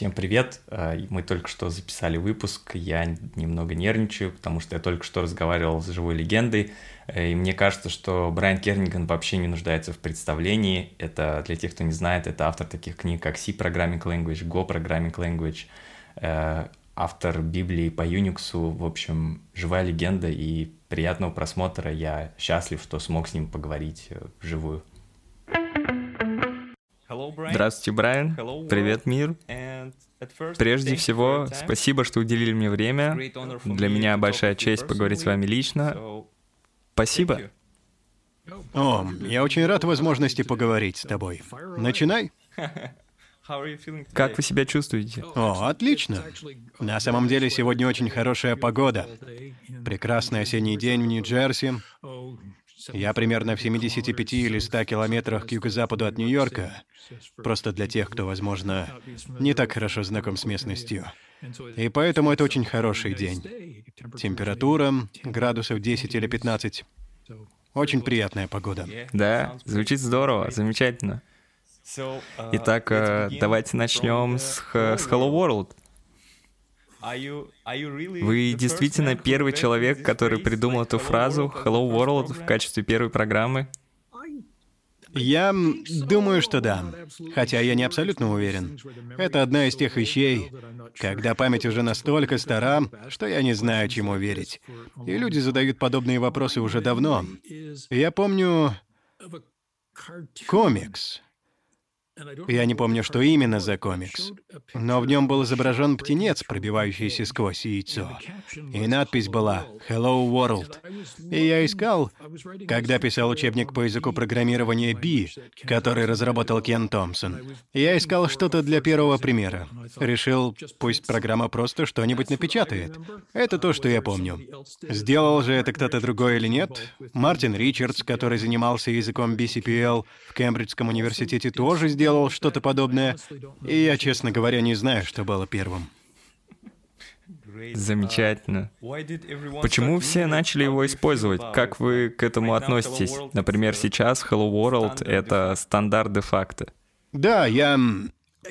Всем привет! Э, мы только что записали выпуск, я немного нервничаю, потому что я только что разговаривал с живой легендой, э, и мне кажется, что Брайан Керниган вообще не нуждается в представлении. Это, для тех, кто не знает, это автор таких книг, как C Programming Language, Go Programming Language, э, автор Библии по Unix, в общем, живая легенда, и приятного просмотра. Я счастлив, что смог с ним поговорить вживую. Здравствуйте, Брайан. Привет, мир. Прежде всего, спасибо, что уделили мне время. Для меня большая честь поговорить с вами лично. Спасибо. О, я очень рад возможности поговорить с тобой. Начинай. Как вы себя чувствуете? О, отлично. На самом деле сегодня очень хорошая погода. Прекрасный осенний день в Нью-Джерси. Я примерно в 75 или 100 километрах к юго-западу от Нью-Йорка, просто для тех, кто, возможно, не так хорошо знаком с местностью. И поэтому это очень хороший день. Температура градусов 10 или 15. Очень приятная погода. Да, звучит здорово, замечательно. Итак, э, давайте начнем с, с Hello World. Вы действительно первый человек, который придумал эту фразу «Hello World» в качестве первой программы? Я думаю, что да. Хотя я не абсолютно уверен. Это одна из тех вещей, когда память уже настолько стара, что я не знаю, чему верить. И люди задают подобные вопросы уже давно. Я помню комикс я не помню, что именно за комикс, но в нем был изображен птенец, пробивающийся сквозь яйцо. И надпись была «Hello World». И я искал, когда писал учебник по языку программирования B, который разработал Кен Томпсон. Я искал что-то для первого примера. Решил, пусть программа просто что-нибудь напечатает. Это то, что я помню. Сделал же это кто-то другой или нет? Мартин Ричардс, который занимался языком BCPL в Кембриджском университете, тоже сделал делал что-то подобное, и я, честно говоря, не знаю, что было первым. Замечательно. Почему все начали его использовать? Как вы к этому относитесь? Например, сейчас Hello World — это стандарт де-факто. Да, я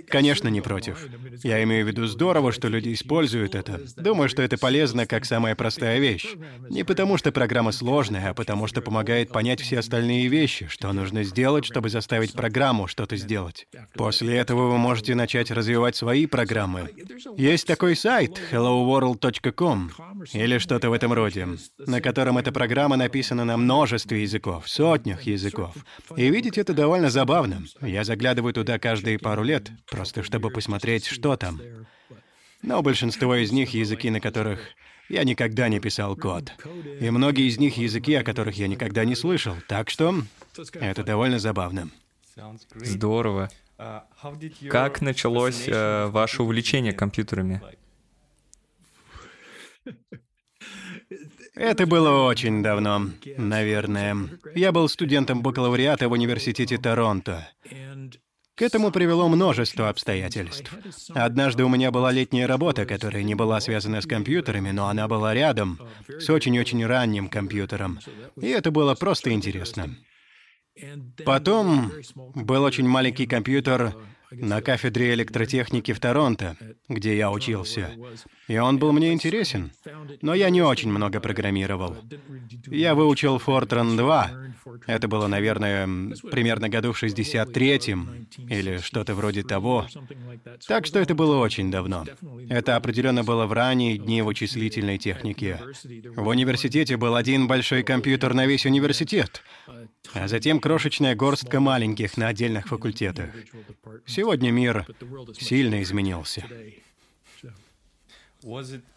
Конечно, не против. Я имею в виду здорово, что люди используют это. Думаю, что это полезно как самая простая вещь. Не потому, что программа сложная, а потому, что помогает понять все остальные вещи, что нужно сделать, чтобы заставить программу что-то сделать. После этого вы можете начать развивать свои программы. Есть такой сайт helloworld.com или что-то в этом роде, на котором эта программа написана на множестве языков, сотнях языков. И видеть это довольно забавно. Я заглядываю туда каждые пару лет, просто чтобы посмотреть, что там. Но большинство из них — языки, на которых я никогда не писал код. И многие из них — языки, о которых я никогда не слышал. Так что это довольно забавно. Здорово. Как началось э, ваше увлечение компьютерами? Это было очень давно, наверное. Я был студентом бакалавриата в университете Торонто. К этому привело множество обстоятельств. Однажды у меня была летняя работа, которая не была связана с компьютерами, но она была рядом, с очень-очень ранним компьютером. И это было просто интересно. Потом был очень маленький компьютер на кафедре электротехники в Торонто, где я учился. И он был мне интересен, но я не очень много программировал. Я выучил Fortran 2. Это было, наверное, примерно году в 63-м или что-то вроде того. Так что это было очень давно. Это определенно было в ранние дни вычислительной техники. В университете был один большой компьютер на весь университет, а затем крошечная горстка маленьких на отдельных факультетах. Сегодня мир сильно изменился.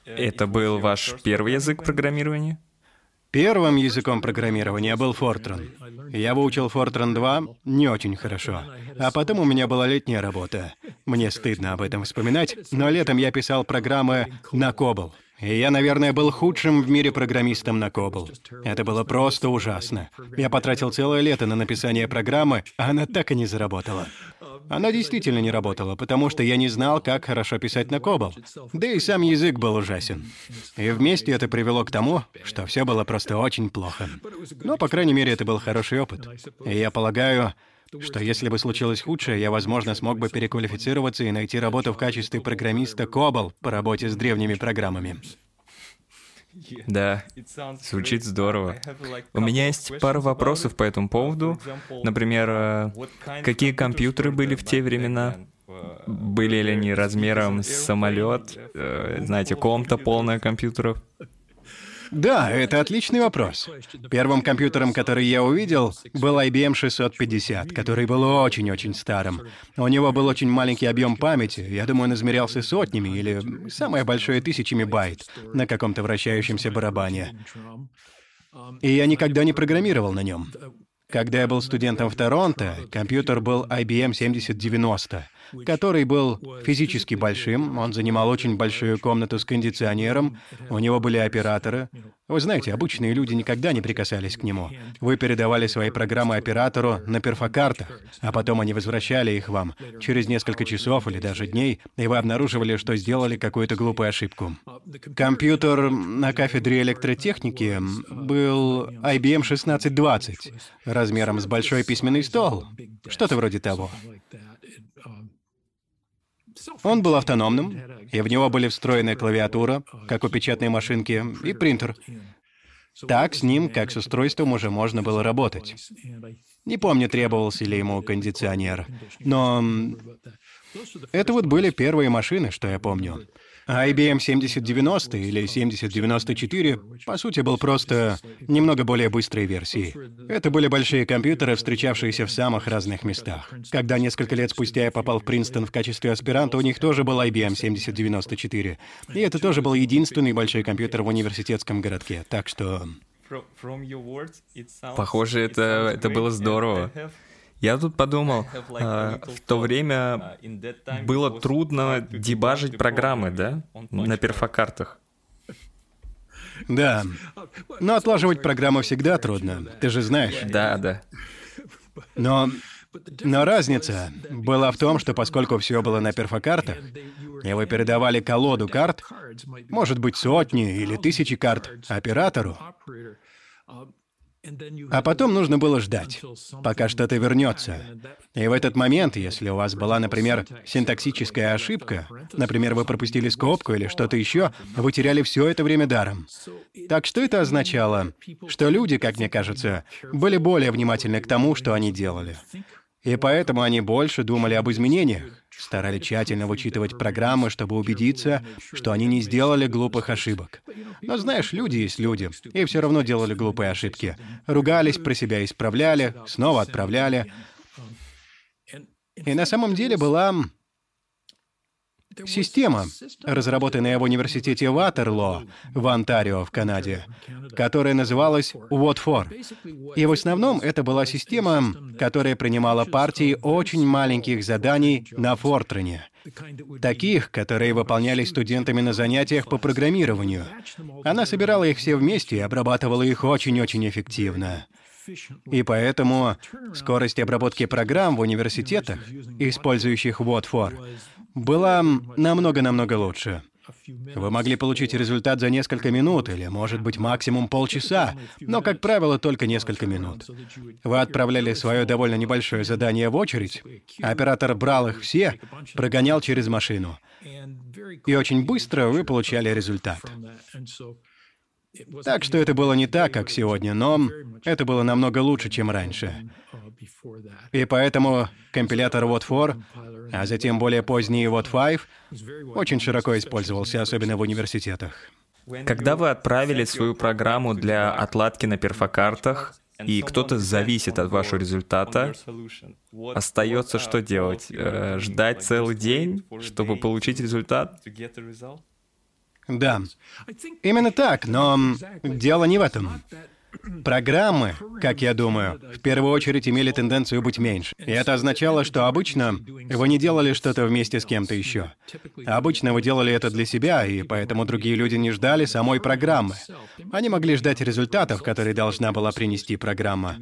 Это был ваш первый язык программирования? Первым языком программирования был Fortran. Я выучил Fortran 2 не очень хорошо. А потом у меня была летняя работа. Мне стыдно об этом вспоминать, но летом я писал программы на COBOL. И я, наверное, был худшим в мире программистом на Кобл. Это было просто ужасно. Я потратил целое лето на написание программы, а она так и не заработала. Она действительно не работала, потому что я не знал, как хорошо писать на Кобл. Да и сам язык был ужасен. И вместе это привело к тому, что все было просто очень плохо. Но, по крайней мере, это был хороший опыт. И я полагаю, что если бы случилось худшее, я, возможно, смог бы переквалифицироваться и найти работу в качестве программиста COBOL по работе с древними программами. Да, звучит здорово. У меня есть пара вопросов по этому поводу. Например, э, какие компьютеры были в те времена? Были ли они размером с самолет? Э, знаете, комната полная компьютеров? Да, это отличный вопрос. Первым компьютером, который я увидел, был IBM 650, который был очень-очень старым. У него был очень маленький объем памяти, я думаю, он измерялся сотнями или самое большое тысячами байт на каком-то вращающемся барабане. И я никогда не программировал на нем. Когда я был студентом в Торонто, компьютер был IBM 7090 который был физически большим, он занимал очень большую комнату с кондиционером, у него были операторы. Вы знаете, обычные люди никогда не прикасались к нему. Вы передавали свои программы оператору на перфокартах, а потом они возвращали их вам через несколько часов или даже дней, и вы обнаруживали, что сделали какую-то глупую ошибку. Компьютер на кафедре электротехники был IBM 1620, размером с большой письменный стол, что-то вроде того. Он был автономным, и в него были встроены клавиатура, как у печатной машинки, и принтер. Так с ним, как с устройством, уже можно было работать. Не помню, требовался ли ему кондиционер, но это вот были первые машины, что я помню. А IBM 7090 или 7094, по сути, был просто немного более быстрой версией. Это были большие компьютеры, встречавшиеся в самых разных местах. Когда несколько лет спустя я попал в Принстон в качестве аспиранта, у них тоже был IBM 7094. И это тоже был единственный большой компьютер в университетском городке. Так что... Похоже, это, это было здорово. Я тут подумал, а, в то время было трудно дебажить программы, да, на перфокартах. Да. Но отлаживать программы всегда трудно, ты же знаешь. Да, да. Но, но разница была в том, что поскольку все было на перфокартах, и вы передавали колоду карт, может быть, сотни или тысячи карт оператору, а потом нужно было ждать, пока что-то вернется. И в этот момент, если у вас была, например, синтаксическая ошибка, например, вы пропустили скобку или что-то еще, вы теряли все это время даром. Так что это означало? Что люди, как мне кажется, были более внимательны к тому, что они делали. И поэтому они больше думали об изменениях, старали тщательно вычитывать программы, чтобы убедиться, что они не сделали глупых ошибок. Но знаешь, люди есть люди, и все равно делали глупые ошибки. Ругались про себя, исправляли, снова отправляли. И на самом деле была Система, разработанная в университете Ватерлоо в Онтарио в Канаде, которая называлась What И в основном это была система, которая принимала партии очень маленьких заданий на Фортрене. Таких, которые выполнялись студентами на занятиях по программированию. Она собирала их все вместе и обрабатывала их очень-очень эффективно. И поэтому скорость обработки программ в университетах, использующих What была намного-намного лучше. Вы могли получить результат за несколько минут или, может быть, максимум полчаса, но, как правило, только несколько минут. Вы отправляли свое довольно небольшое задание в очередь, оператор брал их все, прогонял через машину. И очень быстро вы получали результат. Так что это было не так, как сегодня, но это было намного лучше, чем раньше. И поэтому компилятор WOT4, а затем более поздний WOT5, очень широко использовался, особенно в университетах. Когда вы отправили свою программу для отладки на перфокартах, и кто-то зависит от вашего результата, остается что делать? Э, ждать целый день, чтобы получить результат? Да, именно так, но дело не в этом. Программы, как я думаю, в первую очередь имели тенденцию быть меньше. И это означало, что обычно вы не делали что-то вместе с кем-то еще. Обычно вы делали это для себя, и поэтому другие люди не ждали самой программы. Они могли ждать результатов, которые должна была принести программа.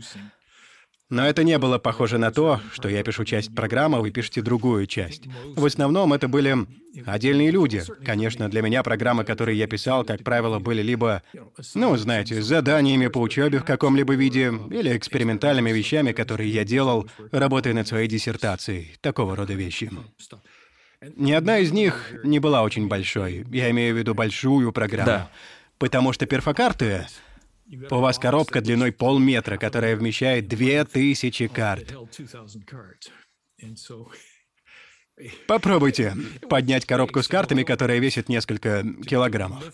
Но это не было похоже на то, что я пишу часть программы, а вы пишете другую часть. В основном это были отдельные люди. Конечно, для меня программы, которые я писал, как правило, были либо, ну, знаете, заданиями по учебе в каком-либо виде, или экспериментальными вещами, которые я делал, работая над своей диссертацией. Такого рода вещи. Ни одна из них не была очень большой. Я имею в виду большую программу. Да. Потому что перфокарты у вас коробка длиной полметра, которая вмещает две тысячи карт. Попробуйте поднять коробку с картами, которая весит несколько килограммов.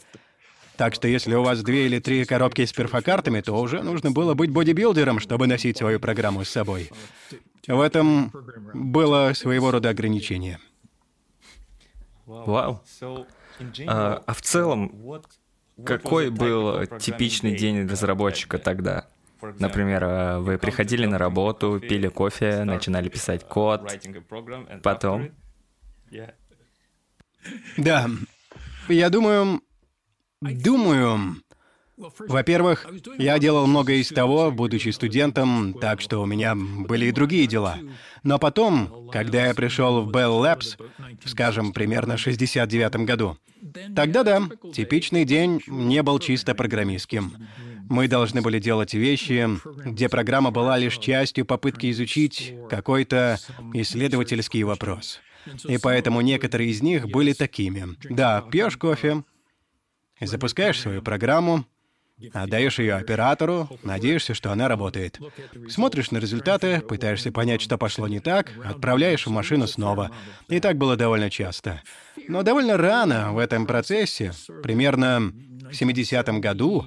Так что если у вас две или три коробки с перфокартами, то уже нужно было быть бодибилдером, чтобы носить свою программу с собой. В этом было своего рода ограничение. Вау. А, а в целом, какой был типичный день разработчика тогда? Например, э, вы приходили на работу, пили кофе, начинали писать код, потом... Да. Я думаю... Думаю... Во-первых, я делал многое из того, будучи студентом, так что у меня были и другие дела. Но потом, когда я пришел в Bell Labs, скажем, примерно в 69 году, тогда да, типичный день не был чисто программистским. Мы должны были делать вещи, где программа была лишь частью попытки изучить какой-то исследовательский вопрос. И поэтому некоторые из них были такими. Да, пьешь кофе, запускаешь свою программу, Отдаешь ее оператору, надеешься, что она работает. Смотришь на результаты, пытаешься понять, что пошло не так, отправляешь в машину снова. И так было довольно часто. Но довольно рано в этом процессе, примерно в 70-м году,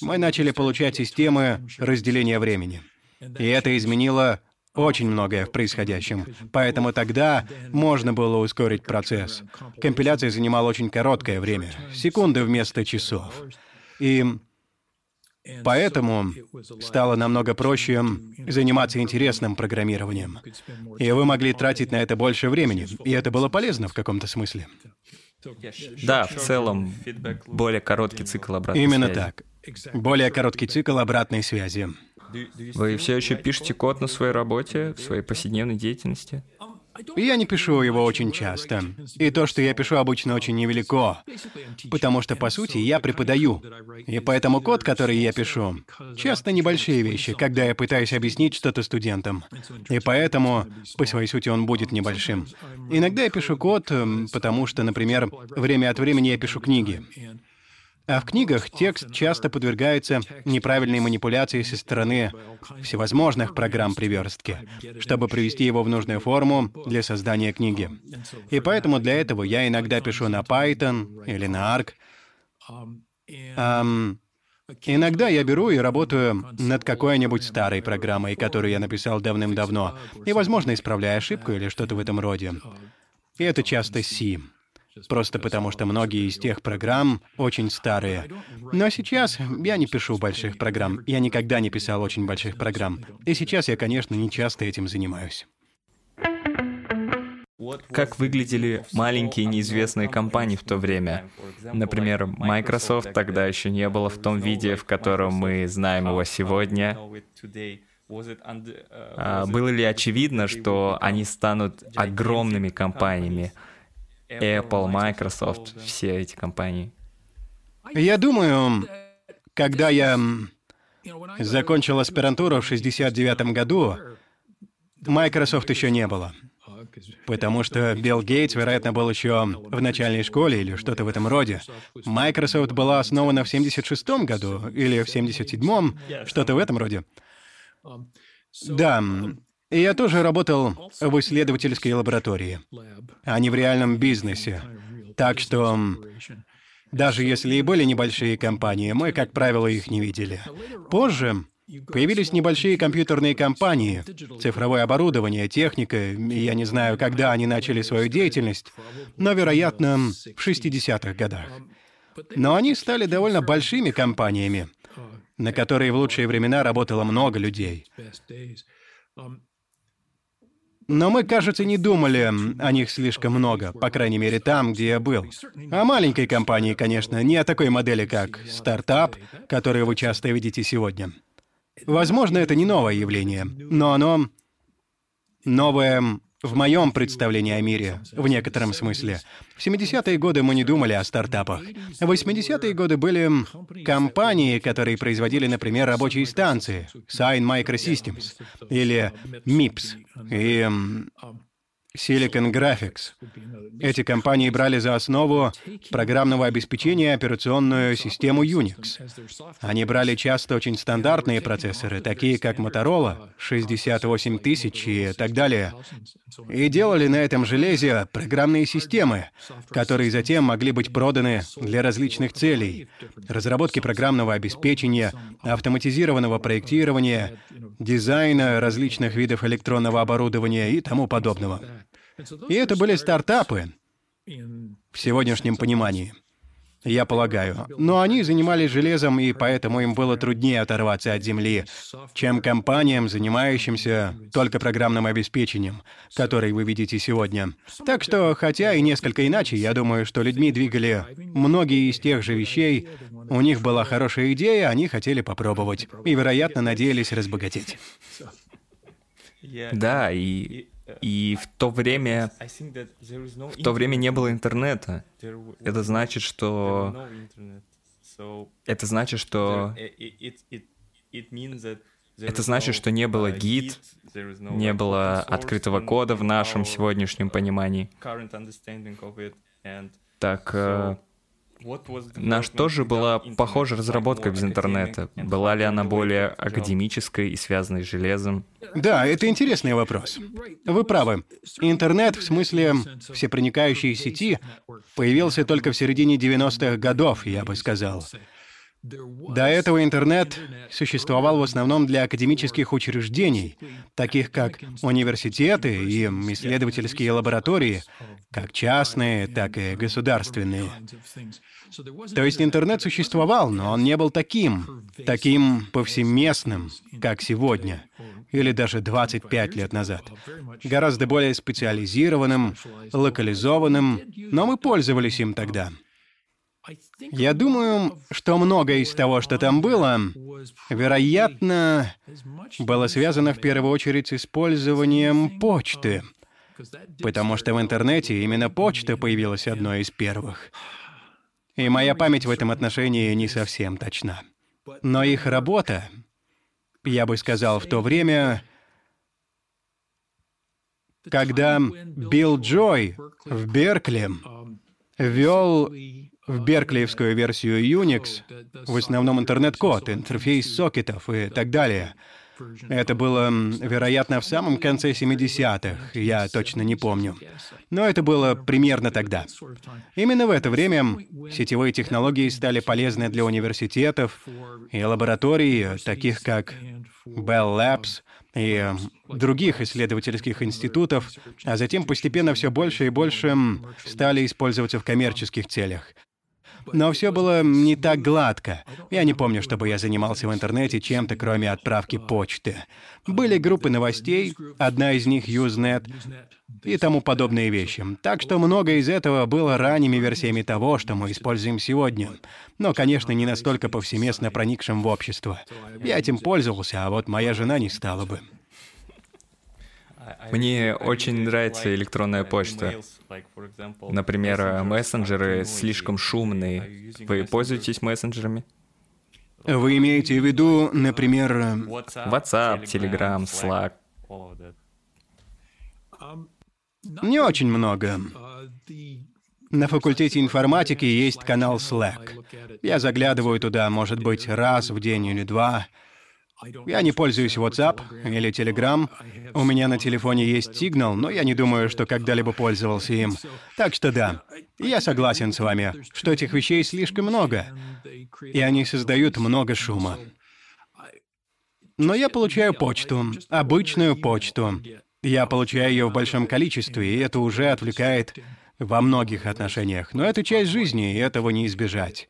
мы начали получать системы разделения времени. И это изменило очень многое в происходящем. Поэтому тогда можно было ускорить процесс. Компиляция занимала очень короткое время, секунды вместо часов. И Поэтому стало намного проще заниматься интересным программированием. И вы могли тратить на это больше времени, и это было полезно в каком-то смысле. Да, в целом, более короткий цикл обратной Именно связи. так. Более короткий цикл обратной связи. Вы все еще пишете код на своей работе, в своей повседневной деятельности? Я не пишу его очень часто. И то, что я пишу, обычно очень невелико. Потому что, по сути, я преподаю. И поэтому код, который я пишу, часто небольшие вещи, когда я пытаюсь объяснить что-то студентам. И поэтому, по своей сути, он будет небольшим. Иногда я пишу код, потому что, например, время от времени я пишу книги. А в книгах текст часто подвергается неправильной манипуляции со стороны всевозможных программ приверстки, чтобы привести его в нужную форму для создания книги. И поэтому для этого я иногда пишу на Python или на Arc. Um, Иногда я беру и работаю над какой-нибудь старой программой, которую я написал давным-давно, и, возможно, исправляю ошибку или что-то в этом роде. И это часто C. Просто потому, что многие из тех программ очень старые. Но сейчас я не пишу больших программ. Я никогда не писал очень больших программ. И сейчас я, конечно, не часто этим занимаюсь. Как выглядели маленькие неизвестные компании в то время? Например, Microsoft тогда еще не было в том виде, в котором мы знаем его сегодня. А было ли очевидно, что они станут огромными компаниями? Apple, Microsoft, все эти компании. Я думаю, когда я закончил аспирантуру в 69 году, Microsoft еще не было. Потому что Билл Гейтс, вероятно, был еще в начальной школе или что-то в этом роде. Microsoft была основана в 76 году или в 77-м, что-то в этом роде. Да, я тоже работал в исследовательской лаборатории, а не в реальном бизнесе. Так что даже если и были небольшие компании, мы, как правило, их не видели. Позже появились небольшие компьютерные компании, цифровое оборудование, техника, я не знаю, когда они начали свою деятельность, но, вероятно, в 60-х годах. Но они стали довольно большими компаниями, на которые в лучшие времена работало много людей. Но мы, кажется, не думали о них слишком много, по крайней мере, там, где я был. О маленькой компании, конечно, не о такой модели, как стартап, которую вы часто видите сегодня. Возможно, это не новое явление, но оно новое в моем представлении о мире, в некотором смысле. В 70-е годы мы не думали о стартапах. В 80-е годы были компании, которые производили, например, рабочие станции, Sign Microsystems или MIPS. И Silicon Graphics. Эти компании брали за основу программного обеспечения операционную систему Unix. Они брали часто очень стандартные процессоры, такие как Motorola 68 тысяч и так далее, и делали на этом железе программные системы, которые затем могли быть проданы для различных целей — разработки программного обеспечения, автоматизированного проектирования, дизайна различных видов электронного оборудования и тому подобного. И это были стартапы в сегодняшнем понимании, я полагаю. Но они занимались железом, и поэтому им было труднее оторваться от земли, чем компаниям, занимающимся только программным обеспечением, который вы видите сегодня. Так что, хотя и несколько иначе, я думаю, что людьми двигали многие из тех же вещей, у них была хорошая идея, они хотели попробовать, и, вероятно, надеялись разбогатеть. Да, и и в то время, в то время не было интернета. Это значит, что... Это значит, что... Это значит, что не было гид, не было открытого кода в нашем сегодняшнем понимании. Так, Наш тоже была похожая разработка без интернета. Была ли она более академической и связанной с железом? Да, это интересный вопрос. Вы правы. Интернет, в смысле всепроникающей сети, появился только в середине 90-х годов, я бы сказал. До этого интернет существовал в основном для академических учреждений, таких как университеты и исследовательские лаборатории, как частные, так и государственные. То есть интернет существовал, но он не был таким, таким повсеместным, как сегодня, или даже 25 лет назад. Гораздо более специализированным, локализованным, но мы пользовались им тогда. Я думаю, что многое из того, что там было, вероятно, было связано в первую очередь с использованием почты, потому что в интернете именно почта появилась одной из первых. И моя память в этом отношении не совсем точна. Но их работа, я бы сказал, в то время, когда Билл Джой в Беркли вел в берклиевскую версию Unix в основном интернет-код, интерфейс сокетов и так далее — это было, вероятно, в самом конце 70-х, я точно не помню. Но это было примерно тогда. Именно в это время сетевые технологии стали полезны для университетов и лабораторий, таких как Bell Labs и других исследовательских институтов, а затем постепенно все больше и больше стали использоваться в коммерческих целях. Но все было не так гладко. Я не помню, чтобы я занимался в интернете чем-то, кроме отправки почты. Были группы новостей, одна из них Usenet, и тому подобные вещи. Так что многое из этого было ранними версиями того, что мы используем сегодня. Но, конечно, не настолько повсеместно проникшим в общество. Я этим пользовался, а вот моя жена не стала бы. Мне очень нравится электронная почта. Например, мессенджеры слишком шумные. Вы пользуетесь мессенджерами? Вы имеете в виду, например... WhatsApp, Telegram, Slack. Не очень много. На факультете информатики есть канал Slack. Я заглядываю туда, может быть, раз в день или два. Я не пользуюсь WhatsApp или Telegram. У меня на телефоне есть Signal, но я не думаю, что когда-либо пользовался им. Так что да, я согласен с вами, что этих вещей слишком много, и они создают много шума. Но я получаю почту, обычную почту. Я получаю ее в большом количестве, и это уже отвлекает во многих отношениях. Но это часть жизни, и этого не избежать.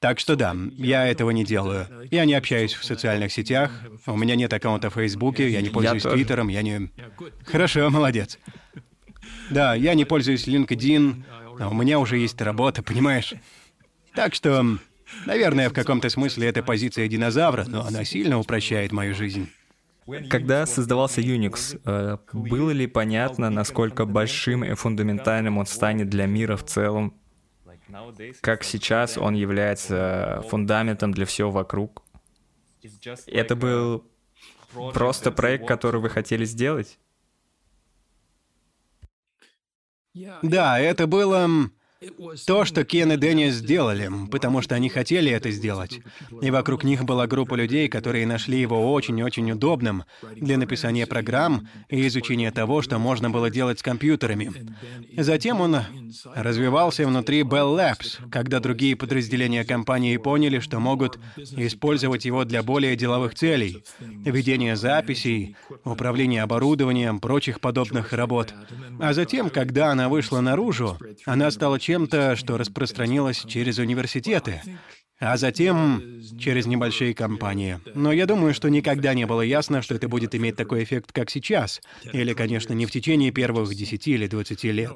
Так что да, я этого не делаю. Я не общаюсь в социальных сетях, у меня нет аккаунта в Фейсбуке, я не пользуюсь я Твиттером, я не... Хорошо, молодец. Да, я не пользуюсь LinkedIn, у меня уже есть работа, понимаешь? Так что Наверное, в каком-то смысле это позиция динозавра, но она сильно упрощает мою жизнь. Когда создавался Unix, э, было ли понятно, насколько большим и фундаментальным он станет для мира в целом? Как сейчас он является фундаментом для всего вокруг? Это был просто проект, который вы хотели сделать? Да, это было то, что Кен и Дэнни сделали, потому что они хотели это сделать. И вокруг них была группа людей, которые нашли его очень-очень удобным для написания программ и изучения того, что можно было делать с компьютерами. Затем он развивался внутри Bell Labs, когда другие подразделения компании поняли, что могут использовать его для более деловых целей — ведения записей, управления оборудованием, прочих подобных работ. А затем, когда она вышла наружу, она стала чем-то, что распространилось через университеты, а затем через небольшие компании. Но я думаю, что никогда не было ясно, что это будет иметь такой эффект, как сейчас. Или, конечно, не в течение первых 10 или 20 лет.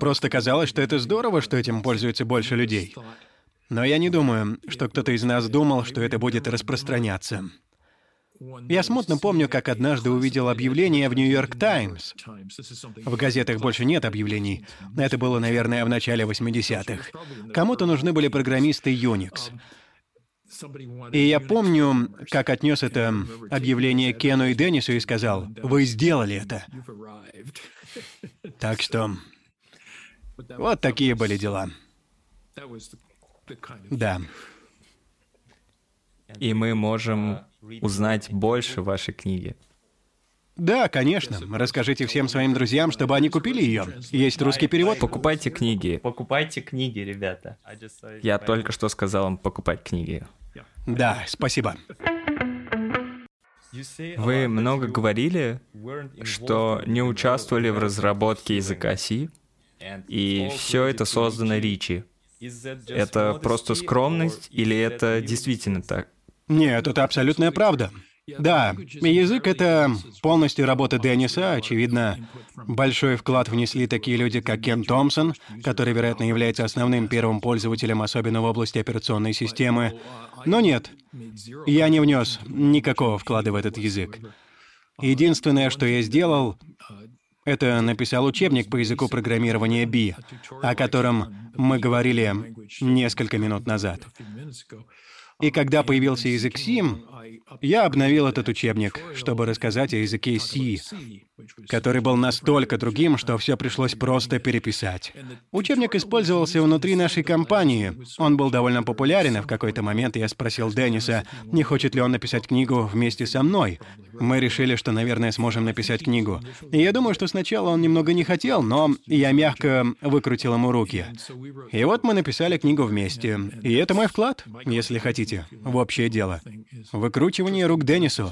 Просто казалось, что это здорово, что этим пользуется больше людей. Но я не думаю, что кто-то из нас думал, что это будет распространяться. Я смутно помню, как однажды увидел объявление в «Нью-Йорк Таймс». В газетах больше нет объявлений. Это было, наверное, в начале 80-х. Кому-то нужны были программисты Unix. И я помню, как отнес это объявление Кену и Деннису и сказал, «Вы сделали это». Так что вот такие были дела. Да. И мы можем узнать больше вашей книги. Да, конечно. Расскажите всем своим друзьям, чтобы они купили ее. Есть русский перевод. Покупайте книги. Покупайте книги, ребята. Я только что сказал вам покупать книги. Да, спасибо. Вы много говорили, что не участвовали в разработке языка C, и все это создано Ричи. Это просто скромность или это действительно так? Нет, это абсолютная правда. Да, язык — это полностью работа Денниса. Очевидно, большой вклад внесли такие люди, как Кен Томпсон, который, вероятно, является основным первым пользователем, особенно в области операционной системы. Но нет, я не внес никакого вклада в этот язык. Единственное, что я сделал, это написал учебник по языку программирования B, о котором мы говорили несколько минут назад. И когда появился язык Сим, я обновил этот учебник, чтобы рассказать о языке C, который был настолько другим, что все пришлось просто переписать. Учебник использовался внутри нашей компании. Он был довольно популярен, и в какой-то момент я спросил Денниса, не хочет ли он написать книгу вместе со мной. Мы решили, что, наверное, сможем написать книгу. И я думаю, что сначала он немного не хотел, но я мягко выкрутил ему руки. И вот мы написали книгу вместе. И это мой вклад, если хотите, в общее дело. Выкручивание рук Деннису.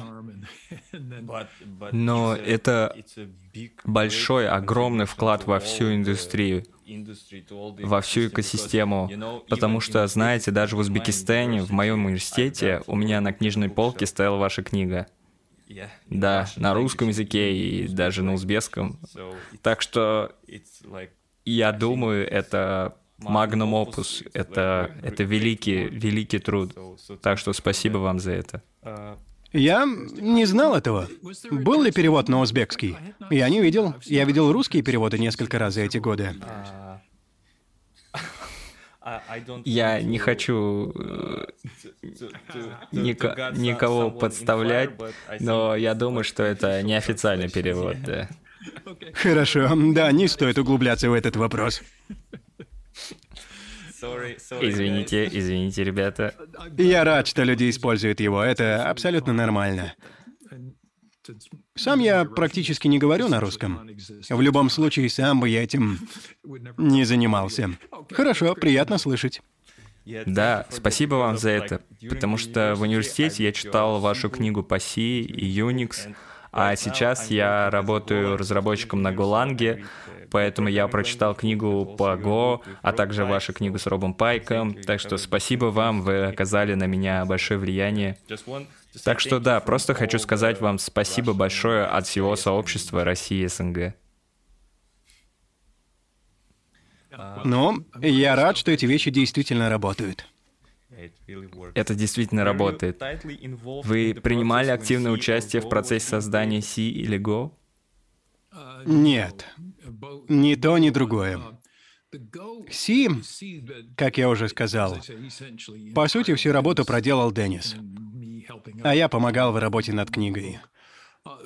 Но это большой, огромный вклад во всю индустрию, во всю экосистему. Потому что, знаете, даже в Узбекистане, в моем университете, у меня на книжной полке стояла ваша книга. Да, на русском языке и даже на узбекском. Так что я думаю, это Magnum Opus. Это, это великий, великий труд. Так что спасибо вам за это. Я не знал этого. Был ли перевод на узбекский? Я не видел. Я видел русские переводы несколько раз за эти годы. Я не хочу э, ника- никого подставлять, но я думаю, что это неофициальный перевод, да. Хорошо, да, не стоит углубляться в этот вопрос. Извините, извините, ребята. Я рад, что люди используют его. Это абсолютно нормально. Сам я практически не говорю на русском. В любом случае, сам бы я этим не занимался. Хорошо, приятно слышать. Да, спасибо вам за это, потому что в университете я читал вашу книгу по C и Unix, а сейчас я работаю разработчиком на Голанге, поэтому я прочитал книгу по Go, а также вашу книгу с Робом Пайком, так что спасибо вам, вы оказали на меня большое влияние. Так что да, просто хочу сказать вам спасибо большое от всего сообщества России СНГ. Ну, я рад, что эти вещи действительно работают. Это действительно работает. Вы принимали активное участие в процессе создания C или Go? Нет. Ни то, ни другое. C, как я уже сказал, по сути, всю работу проделал Деннис, а я помогал в работе над книгой.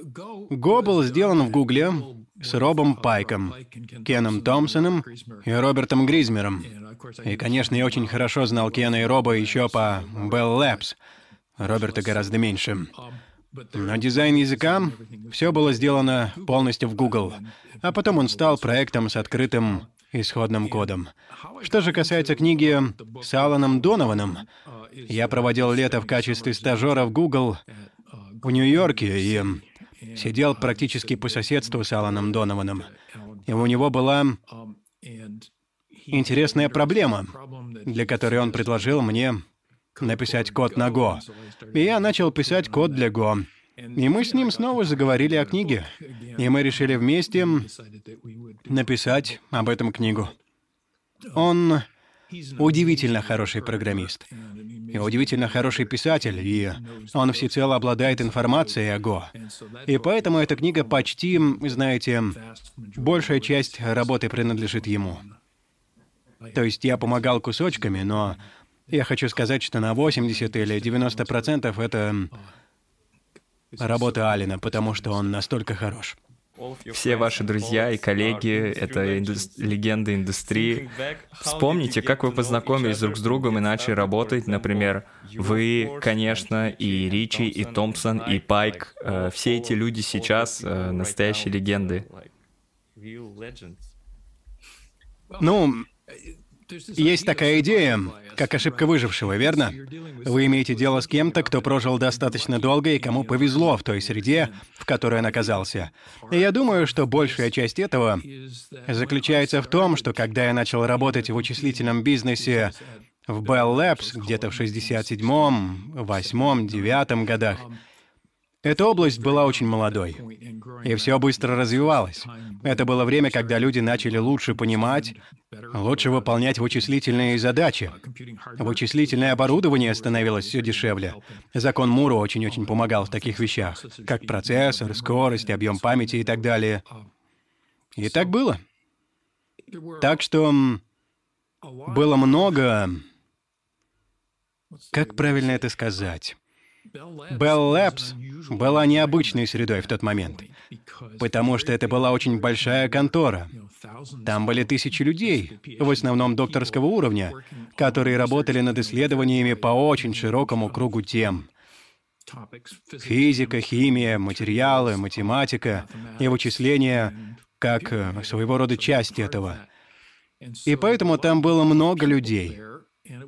Go был сделан в Гугле с Робом Пайком, Кеном Томпсоном и Робертом Гризмером. И, конечно, я очень хорошо знал Кена и Роба еще по Bell Labs. Роберта гораздо меньше. Но дизайн языка — все было сделано полностью в Google. А потом он стал проектом с открытым исходным кодом. Что же касается книги с Аланом Донованом, я проводил лето в качестве стажера в Google в Нью-Йорке и сидел практически по соседству с Аланом Донованом. И у него была интересная проблема, для которой он предложил мне написать код на Go. И я начал писать код для Go. И мы с ним снова заговорили о книге. И мы решили вместе написать об этом книгу. Он удивительно хороший программист и удивительно хороший писатель, и он всецело обладает информацией о Го. И поэтому эта книга почти, знаете, большая часть работы принадлежит ему. То есть я помогал кусочками, но я хочу сказать, что на 80 или 90 процентов это работа Алина, потому что он настолько хорош. Все ваши друзья и коллеги — это инду... легенды индустрии. Вспомните, как вы познакомились друг с другом и начали работать. Например, вы, конечно, и Ричи, и Томпсон, и Пайк. Э, все эти люди сейчас э, настоящие легенды. Ну, есть такая идея, как ошибка выжившего, верно? Вы имеете дело с кем-то, кто прожил достаточно долго и кому повезло в той среде, в которой он оказался. И я думаю, что большая часть этого заключается в том, что когда я начал работать в вычислительном бизнесе в Bell Labs где-то в 67-м, 8-м, 9 годах, эта область была очень молодой, и все быстро развивалось. Это было время, когда люди начали лучше понимать, лучше выполнять вычислительные задачи. Вычислительное оборудование становилось все дешевле. Закон Мура очень-очень помогал в таких вещах, как процессор, скорость, объем памяти и так далее. И так было. Так что было много... Как правильно это сказать? Bell Labs была необычной средой в тот момент, потому что это была очень большая контора. Там были тысячи людей, в основном докторского уровня, которые работали над исследованиями по очень широкому кругу тем. Физика, химия, материалы, математика и вычисления как э, своего рода часть этого. И поэтому там было много людей.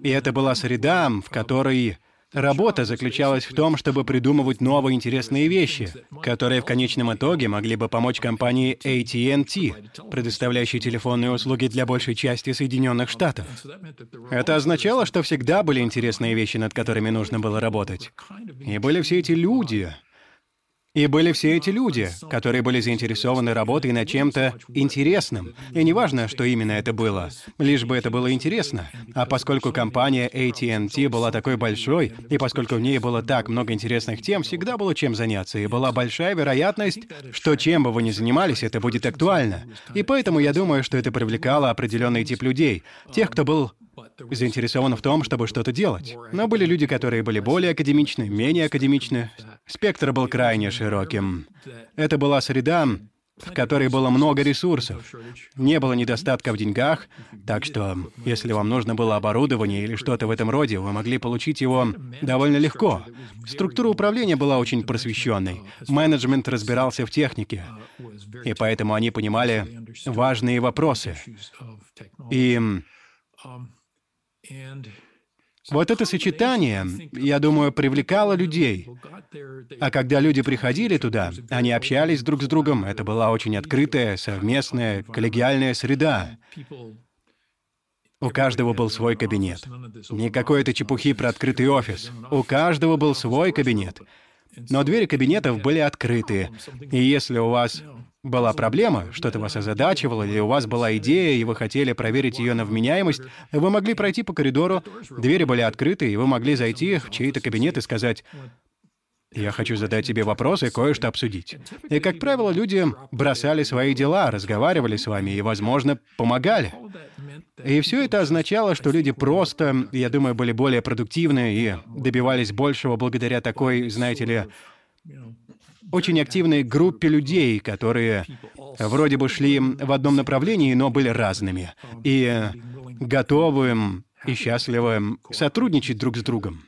И это была среда, в которой Работа заключалась в том, чтобы придумывать новые интересные вещи, которые в конечном итоге могли бы помочь компании AT&T, предоставляющей телефонные услуги для большей части Соединенных Штатов. Это означало, что всегда были интересные вещи, над которыми нужно было работать. И были все эти люди, и были все эти люди, которые были заинтересованы работой над чем-то интересным. И неважно, что именно это было, лишь бы это было интересно. А поскольку компания AT&T была такой большой, и поскольку в ней было так много интересных тем, всегда было чем заняться, и была большая вероятность, что чем бы вы ни занимались, это будет актуально. И поэтому я думаю, что это привлекало определенный тип людей, тех, кто был заинтересован в том, чтобы что-то делать. Но были люди, которые были более академичны, менее академичны. Спектр был крайне широким. Это была среда, в которой было много ресурсов. Не было недостатка в деньгах, так что если вам нужно было оборудование или что-то в этом роде, вы могли получить его довольно легко. Структура управления была очень просвещенной. Менеджмент разбирался в технике, и поэтому они понимали важные вопросы. И вот это сочетание, я думаю, привлекало людей. А когда люди приходили туда, они общались друг с другом, это была очень открытая, совместная, коллегиальная среда. У каждого был свой кабинет. Не какой-то чепухи про открытый офис. У каждого был свой кабинет. Но двери кабинетов были открыты. И если у вас была проблема, что-то вас озадачивало, или у вас была идея, и вы хотели проверить ее на вменяемость, вы могли пройти по коридору, двери были открыты, и вы могли зайти в чей-то кабинет и сказать, я хочу задать тебе вопрос и кое-что обсудить. И, как правило, люди бросали свои дела, разговаривали с вами и, возможно, помогали. И все это означало, что люди просто, я думаю, были более продуктивны и добивались большего благодаря такой, знаете ли, очень активной группе людей, которые вроде бы шли в одном направлении, но были разными. И готовы и счастливы сотрудничать друг с другом.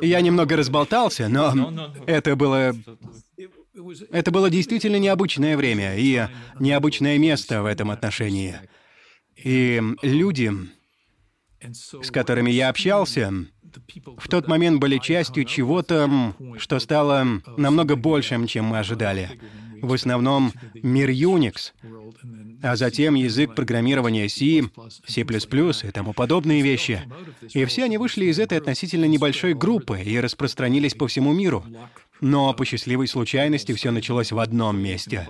Я немного разболтался, но это было... Это было действительно необычное время и необычное место в этом отношении. И люди, с которыми я общался, в тот момент были частью чего-то, что стало намного большим, чем мы ожидали. В основном мир Unix, а затем язык программирования C, C++ и тому подобные вещи. И все они вышли из этой относительно небольшой группы и распространились по всему миру. Но по счастливой случайности все началось в одном месте.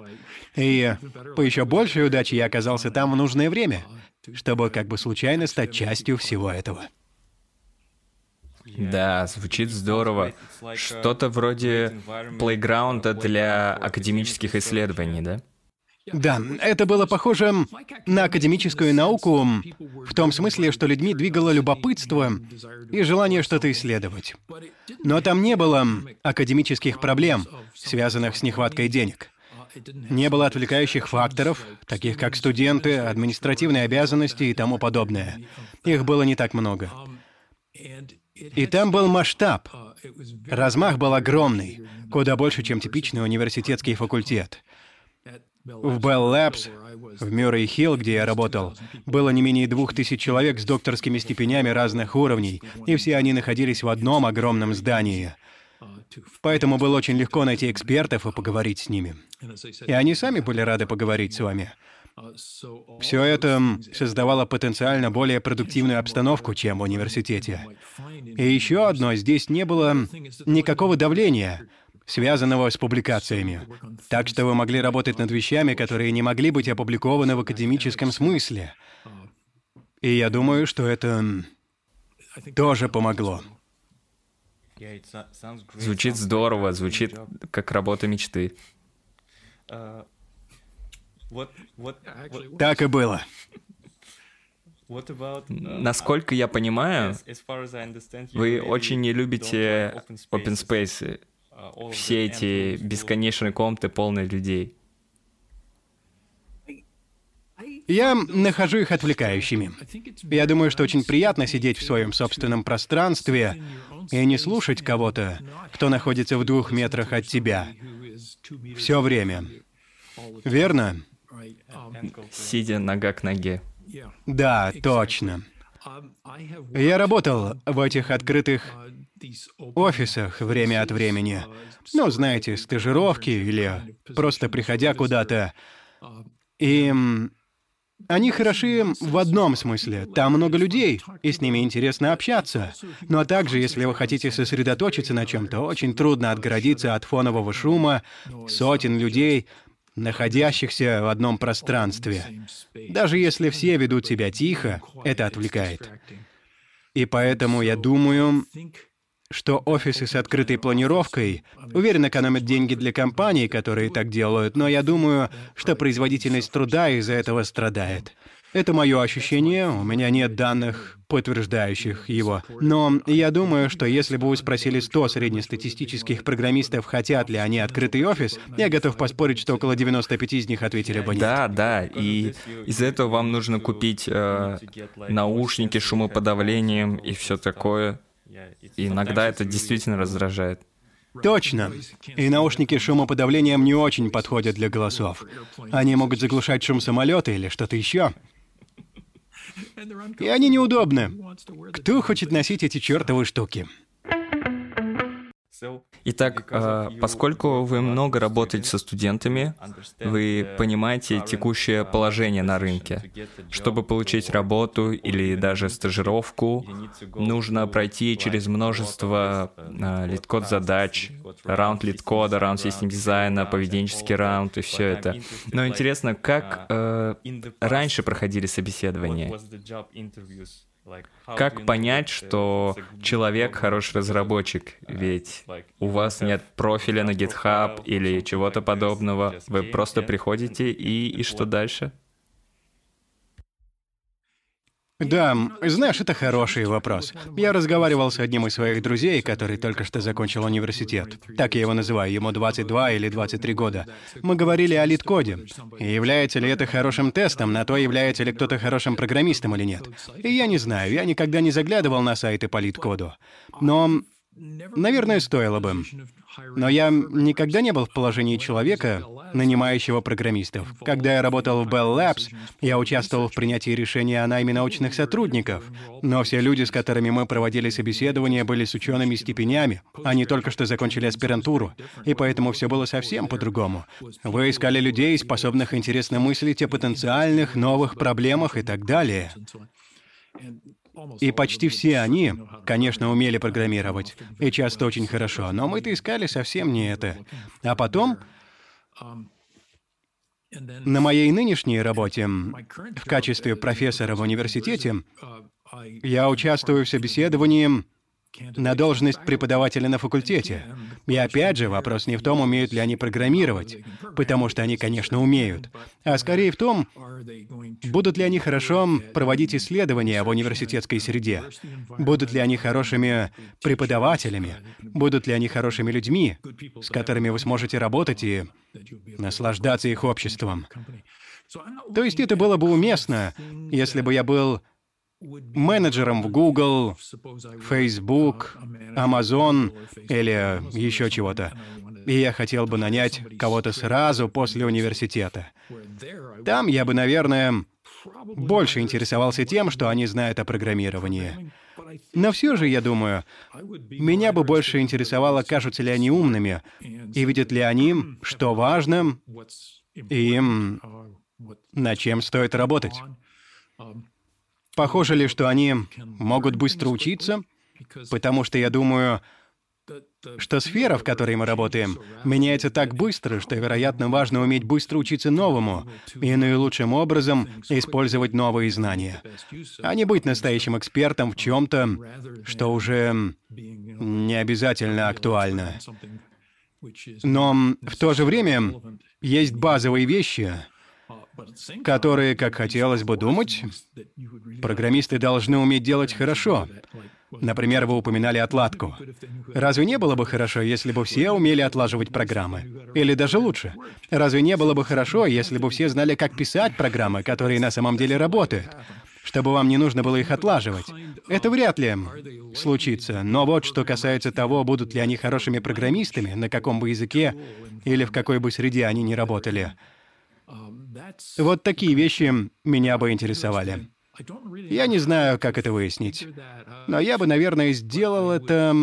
И по еще большей удаче я оказался там в нужное время, чтобы как бы случайно стать частью всего этого. Да, звучит здорово. Что-то вроде плейграунда для академических исследований, да? Да, это было похоже на академическую науку в том смысле, что людьми двигало любопытство и желание что-то исследовать. Но там не было академических проблем, связанных с нехваткой денег. Не было отвлекающих факторов, таких как студенты, административные обязанности и тому подобное. Их было не так много. И там был масштаб. Размах был огромный, куда больше, чем типичный университетский факультет. В Bell Labs, в Мюррей-Хилл, где я работал, было не менее двух тысяч человек с докторскими степенями разных уровней, и все они находились в одном огромном здании. Поэтому было очень легко найти экспертов и поговорить с ними. И они сами были рады поговорить с вами. Все это создавало потенциально более продуктивную обстановку, чем в университете. И еще одно, здесь не было никакого давления, связанного с публикациями. Так что вы могли работать над вещами, которые не могли быть опубликованы в академическом смысле. И я думаю, что это тоже помогло. Звучит здорово, звучит как работа мечты. Так и было. Насколько я понимаю, вы очень не любите open space, все эти бесконечные комнаты, полные людей. Я нахожу их отвлекающими. Я думаю, что очень приятно сидеть в своем собственном пространстве и не слушать кого-то, кто находится в двух метрах от тебя. Все время. Верно? Сидя нога к ноге. Да, точно. Я работал в этих открытых офисах время от времени. Ну, знаете, стажировки или просто приходя куда-то. И они хороши в одном смысле. Там много людей, и с ними интересно общаться. Но также, если вы хотите сосредоточиться на чем-то, очень трудно отгородиться от фонового шума сотен людей, находящихся в одном пространстве. Даже если все ведут себя тихо, это отвлекает. И поэтому я думаю, что офисы с открытой планировкой, уверен, экономят деньги для компаний, которые так делают, но я думаю, что производительность труда из-за этого страдает. Это мое ощущение, у меня нет данных, подтверждающих его. Но я думаю, что если бы вы спросили 100 среднестатистических программистов, хотят ли они открытый офис, я готов поспорить, что около 95 из них ответили бы нет. Да, да, и из-за этого вам нужно купить э, наушники шумоподавлением и все такое. И иногда это действительно раздражает. Точно. И наушники шумоподавлением не очень подходят для голосов. Они могут заглушать шум самолета или что-то еще. И они неудобны. Кто хочет носить эти чертовы штуки? Итак, а, поскольку вы много работаете со студентами, вы понимаете текущее положение на рынке. Чтобы получить работу или даже стажировку, нужно пройти через множество а, LeetCode задач, раунд LeetCode'а, раунд system design'а, поведенческий раунд и все это. Но интересно, как э, раньше проходили собеседования? Как понять, что человек хороший разработчик? Ведь у вас нет профиля на GitHub или чего-то подобного. Вы просто приходите и, и что дальше? Да, знаешь, это хороший вопрос. Я разговаривал с одним из своих друзей, который только что закончил университет. Так я его называю, ему 22 или 23 года. Мы говорили о лид-коде. И является ли это хорошим тестом на то, является ли кто-то хорошим программистом или нет. И я не знаю, я никогда не заглядывал на сайты по лид-коду. Но Наверное, стоило бы. Но я никогда не был в положении человека, нанимающего программистов. Когда я работал в Bell Labs, я участвовал в принятии решения о найме научных сотрудников. Но все люди, с которыми мы проводили собеседования, были с учеными степенями. Они только что закончили аспирантуру, и поэтому все было совсем по-другому. Вы искали людей, способных интересно мыслить о потенциальных новых проблемах и так далее. И почти все они, конечно, умели программировать, и часто очень хорошо, но мы-то искали совсем не это. А потом, на моей нынешней работе, в качестве профессора в университете, я участвую в собеседовании на должность преподавателя на факультете. И опять же, вопрос не в том, умеют ли они программировать, потому что они, конечно, умеют, а скорее в том, будут ли они хорошо проводить исследования в университетской среде, будут ли они хорошими преподавателями, будут ли они хорошими людьми, с которыми вы сможете работать и наслаждаться их обществом. То есть это было бы уместно, если бы я был менеджером в Google, Facebook, Amazon или еще чего-то. И я хотел бы нанять кого-то сразу после университета. Там я бы, наверное, больше интересовался тем, что они знают о программировании. Но все же, я думаю, меня бы больше интересовало, кажутся ли они умными, и видят ли они, что важно, и на чем стоит работать. Похоже ли, что они могут быстро учиться? Потому что я думаю, что сфера, в которой мы работаем, меняется так быстро, что, вероятно, важно уметь быстро учиться новому и наилучшим образом использовать новые знания, а не быть настоящим экспертом в чем-то, что уже не обязательно актуально. Но в то же время есть базовые вещи, которые, как хотелось бы думать, программисты должны уметь делать хорошо. Например, вы упоминали отладку. Разве не было бы хорошо, если бы все умели отлаживать программы? Или даже лучше, разве не было бы хорошо, если бы все знали, как писать программы, которые на самом деле работают? чтобы вам не нужно было их отлаживать. Это вряд ли случится. Но вот что касается того, будут ли они хорошими программистами, на каком бы языке или в какой бы среде они не работали. Вот такие вещи меня бы интересовали. Я не знаю, как это выяснить. Но я бы, наверное, сделал это,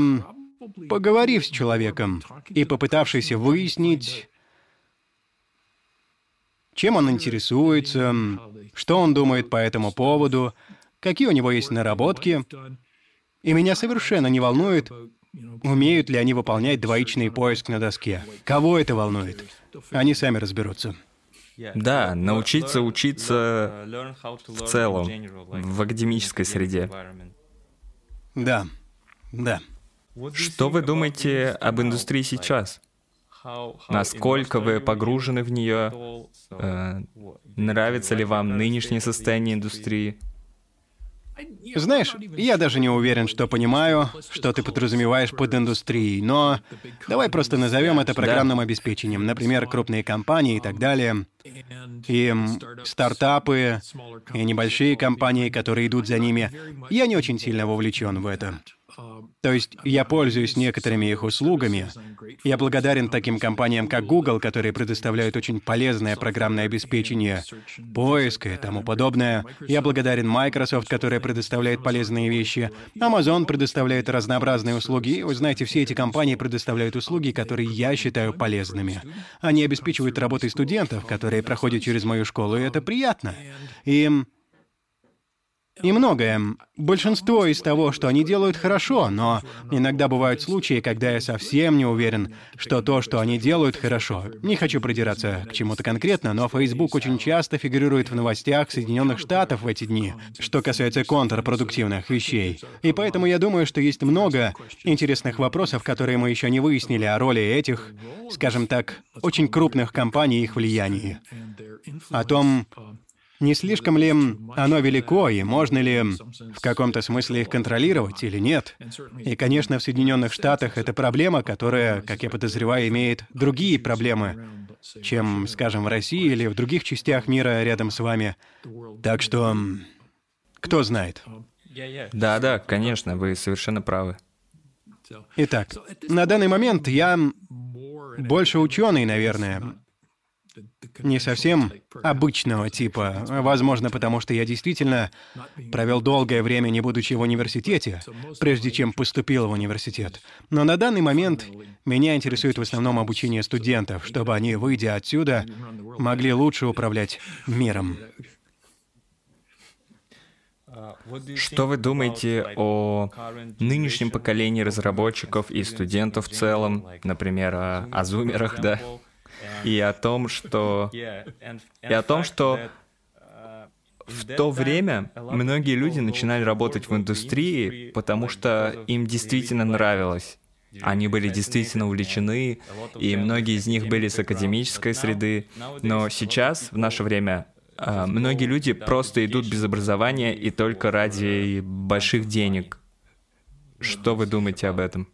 поговорив с человеком и попытавшись выяснить, чем он интересуется, что он думает по этому поводу, какие у него есть наработки. И меня совершенно не волнует, умеют ли они выполнять двоичный поиск на доске. Кого это волнует? Они сами разберутся. Да, научиться учиться в целом, в академической среде. Да, да. Что вы думаете об индустрии сейчас? Насколько вы погружены в нее? Э, нравится ли вам нынешнее состояние индустрии? Знаешь, я даже не уверен, что понимаю, что ты подразумеваешь под индустрией, но давай просто назовем это программным обеспечением, например, крупные компании и так далее, и стартапы, и небольшие компании, которые идут за ними. Я не очень сильно вовлечен в это. То есть я пользуюсь некоторыми их услугами. Я благодарен таким компаниям, как Google, которые предоставляют очень полезное программное обеспечение, поиск и тому подобное. Я благодарен Microsoft, которая предоставляет полезные вещи. Amazon предоставляет разнообразные услуги. И, вы знаете, все эти компании предоставляют услуги, которые я считаю полезными. Они обеспечивают работой студентов, которые проходят через мою школу, и это приятно. И и многое. Большинство из того, что они делают, хорошо, но иногда бывают случаи, когда я совсем не уверен, что то, что они делают, хорошо. Не хочу придираться к чему-то конкретно, но Facebook очень часто фигурирует в новостях Соединенных Штатов в эти дни, что касается контрпродуктивных вещей. И поэтому я думаю, что есть много интересных вопросов, которые мы еще не выяснили о роли этих, скажем так, очень крупных компаний и их влиянии. О том, не слишком ли оно велико, и можно ли в каком-то смысле их контролировать или нет? И, конечно, в Соединенных Штатах это проблема, которая, как я подозреваю, имеет другие проблемы, чем, скажем, в России или в других частях мира рядом с вами. Так что, кто знает? Да-да, конечно, вы совершенно правы. Итак, на данный момент я больше ученый, наверное, не совсем обычного типа. Возможно, потому что я действительно провел долгое время, не будучи в университете, прежде чем поступил в университет. Но на данный момент меня интересует в основном обучение студентов, чтобы они, выйдя отсюда, могли лучше управлять миром. Что вы думаете о нынешнем поколении разработчиков и студентов в целом, например, о, о зумерах, да? И о том, что... И о том, что в то время многие люди начинали работать в индустрии, потому что им действительно нравилось. Они были действительно увлечены, и многие из них были с академической среды. Но сейчас, в наше время, а, многие люди просто идут без образования и только ради больших денег. Что вы думаете об этом?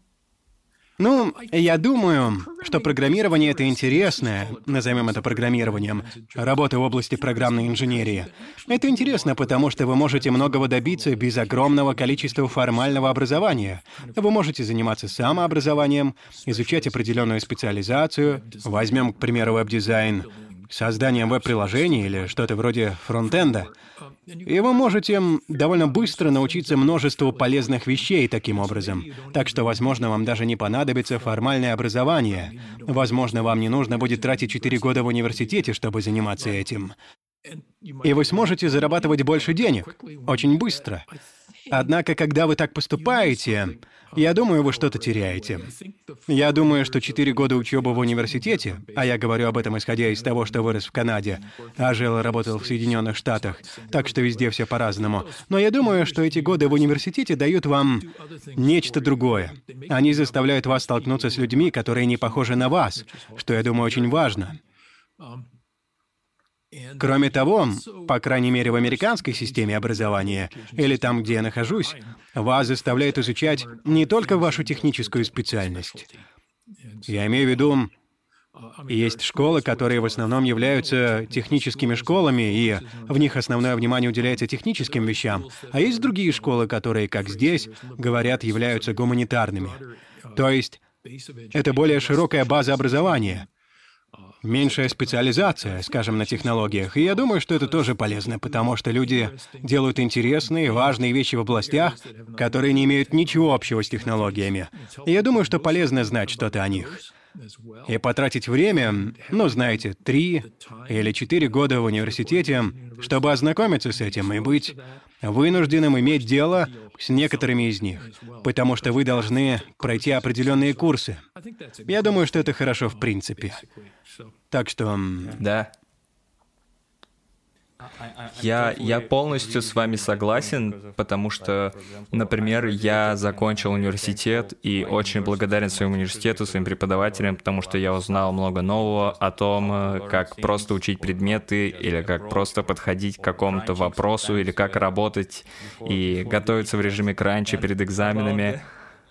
Ну, я думаю, что программирование — это интересное, назовем это программированием, работа в области программной инженерии. Это интересно, потому что вы можете многого добиться без огромного количества формального образования. Вы можете заниматься самообразованием, изучать определенную специализацию. Возьмем, к примеру, веб-дизайн, созданием веб-приложений или что-то вроде фронтенда. И вы можете довольно быстро научиться множеству полезных вещей таким образом. Так что, возможно, вам даже не понадобится формальное образование. Возможно, вам не нужно будет тратить 4 года в университете, чтобы заниматься этим. И вы сможете зарабатывать больше денег очень быстро. Однако, когда вы так поступаете, я думаю, вы что-то теряете. Я думаю, что четыре года учебы в университете, а я говорю об этом исходя из того, что вырос в Канаде, а жил и работал в Соединенных Штатах, так что везде все по-разному. Но я думаю, что эти годы в университете дают вам нечто другое. Они заставляют вас столкнуться с людьми, которые не похожи на вас, что, я думаю, очень важно. Кроме того, по крайней мере в американской системе образования, или там, где я нахожусь, вас заставляют изучать не только вашу техническую специальность. Я имею в виду, есть школы, которые в основном являются техническими школами, и в них основное внимание уделяется техническим вещам, а есть другие школы, которые, как здесь, говорят, являются гуманитарными. То есть это более широкая база образования — меньшая специализация, скажем, на технологиях. И я думаю, что это тоже полезно, потому что люди делают интересные, важные вещи в областях, которые не имеют ничего общего с технологиями. И я думаю, что полезно знать что-то о них. И потратить время, ну, знаете, три или четыре года в университете, чтобы ознакомиться с этим и быть вынужденным иметь дело с некоторыми из них, потому что вы должны пройти определенные курсы. Я думаю, что это хорошо в принципе. Так что... Да. Я, я полностью с вами согласен, потому что, например, я закончил университет и очень благодарен своему университету, своим преподавателям, потому что я узнал много нового о том, э, как просто учить предметы или как просто подходить к какому-то вопросу или как работать и готовиться в режиме кранча перед экзаменами.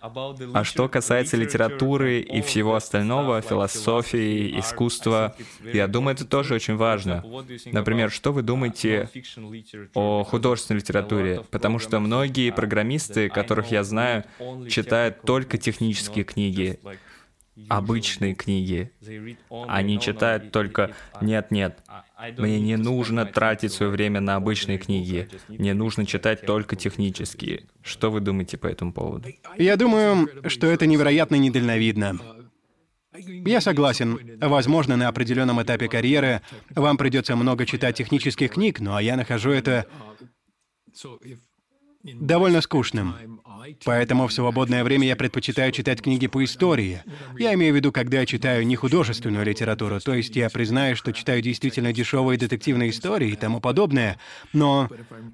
А что касается литературы и всего остального, философии, искусства, я думаю, это тоже очень важно. Например, что вы думаете о художественной литературе? Потому что многие программисты, которых я знаю, читают только технические книги, обычные книги. Они читают только «нет-нет». Мне не нужно тратить свое время на обычные книги. Мне нужно читать только технические. Что вы думаете по этому поводу? Я думаю, что это невероятно недальновидно. Я согласен. Возможно, на определенном этапе карьеры вам придется много читать технических книг, но я нахожу это довольно скучным. Поэтому в свободное время я предпочитаю читать книги по истории. Я имею в виду, когда я читаю не художественную литературу, то есть я признаю, что читаю действительно дешевые детективные истории и тому подобное, но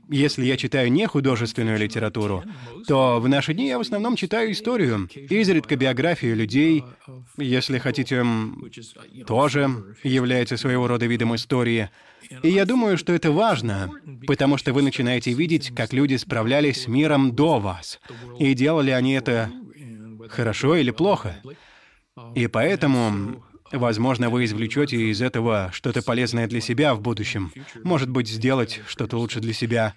если я читаю не художественную литературу, то в наши дни я в основном читаю историю, изредка биографию людей, если хотите, тоже является своего рода видом истории. И я думаю, что это важно, потому что вы начинаете видеть, как люди справлялись с миром до вас. И делали они это хорошо или плохо. И поэтому Возможно, вы извлечете из этого что-то полезное для себя в будущем. Может быть, сделать что-то лучше для себя.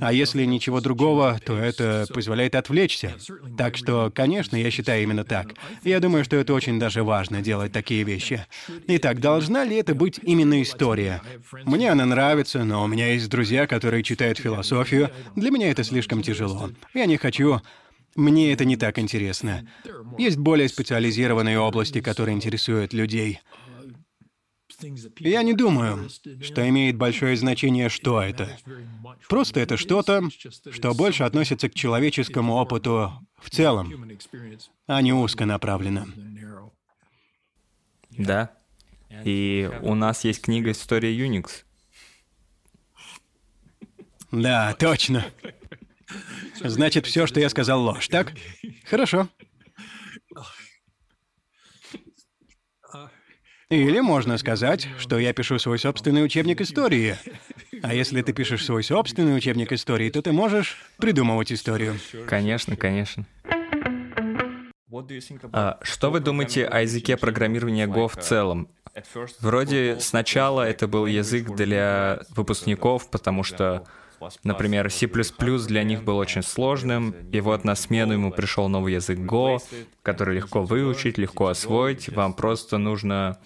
А если ничего другого, то это позволяет отвлечься. Так что, конечно, я считаю именно так. Я думаю, что это очень даже важно делать такие вещи. Итак, должна ли это быть именно история? Мне она нравится, но у меня есть друзья, которые читают философию. Для меня это слишком тяжело. Я не хочу мне это не так интересно. Есть более специализированные области, которые интересуют людей. Я не думаю, что имеет большое значение, что это. Просто это что-то, что больше относится к человеческому опыту в целом, а не узко направлено. Да. И у нас есть книга «История Unix». Да, точно. Значит, все, что я сказал, ложь, так? Хорошо. Или можно сказать, что я пишу свой собственный учебник истории. А если ты пишешь свой собственный учебник истории, то ты можешь придумывать историю. Конечно, конечно. А, что вы думаете о языке программирования Go в целом? Вроде сначала это был язык для выпускников, потому что Например, C++ для них был очень сложным, и вот на смену ему пришел новый язык Go, который легко выучить, легко освоить. Вам просто нужно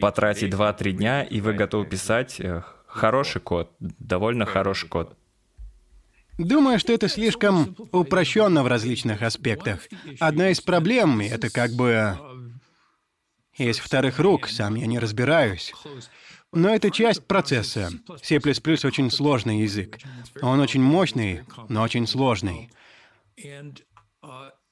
потратить 2-3 дня, и вы готовы писать э, хороший код, довольно хороший код. Думаю, что это слишком упрощенно в различных аспектах. Одна из проблем — это как бы... Из вторых рук, сам я не разбираюсь. Но это часть процесса. C++ очень сложный язык. Он очень мощный, но очень сложный.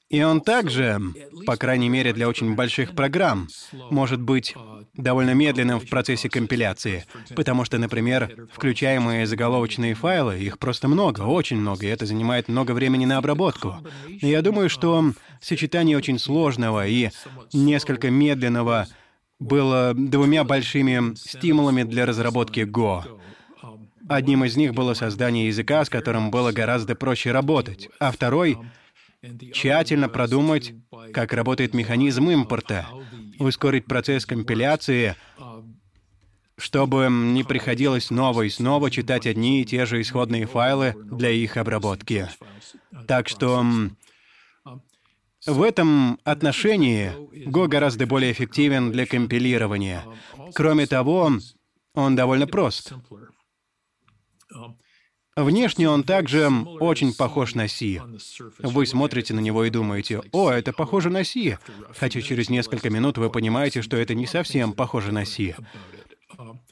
И он также, по крайней мере для очень больших программ, может быть довольно медленным в процессе компиляции, потому что, например, включаемые заголовочные файлы, их просто много, очень много, и это занимает много времени на обработку. Я думаю, что сочетание очень сложного и несколько медленного было двумя большими стимулами для разработки Go. Одним из них было создание языка, с которым было гораздо проще работать, а второй — тщательно продумать, как работает механизм импорта, ускорить процесс компиляции, чтобы не приходилось снова и снова читать одни и те же исходные файлы для их обработки. Так что в этом отношении Go гораздо более эффективен для компилирования. Кроме того, он довольно прост. Внешне он также очень похож на C. Вы смотрите на него и думаете, «О, это похоже на C», хотя через несколько минут вы понимаете, что это не совсем похоже на C.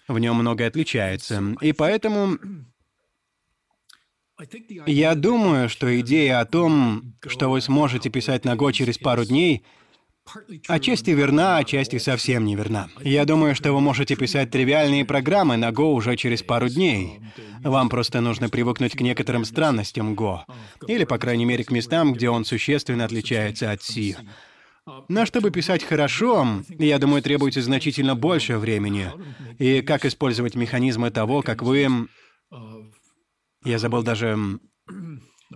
В нем многое отличается. И поэтому я думаю, что идея о том, что вы сможете писать на Go через пару дней, отчасти верна, отчасти совсем не верна. Я думаю, что вы можете писать тривиальные программы на Go уже через пару дней. Вам просто нужно привыкнуть к некоторым странностям Go. Или, по крайней мере, к местам, где он существенно отличается от C. Но чтобы писать хорошо, я думаю, требуется значительно больше времени. И как использовать механизмы того, как вы я забыл даже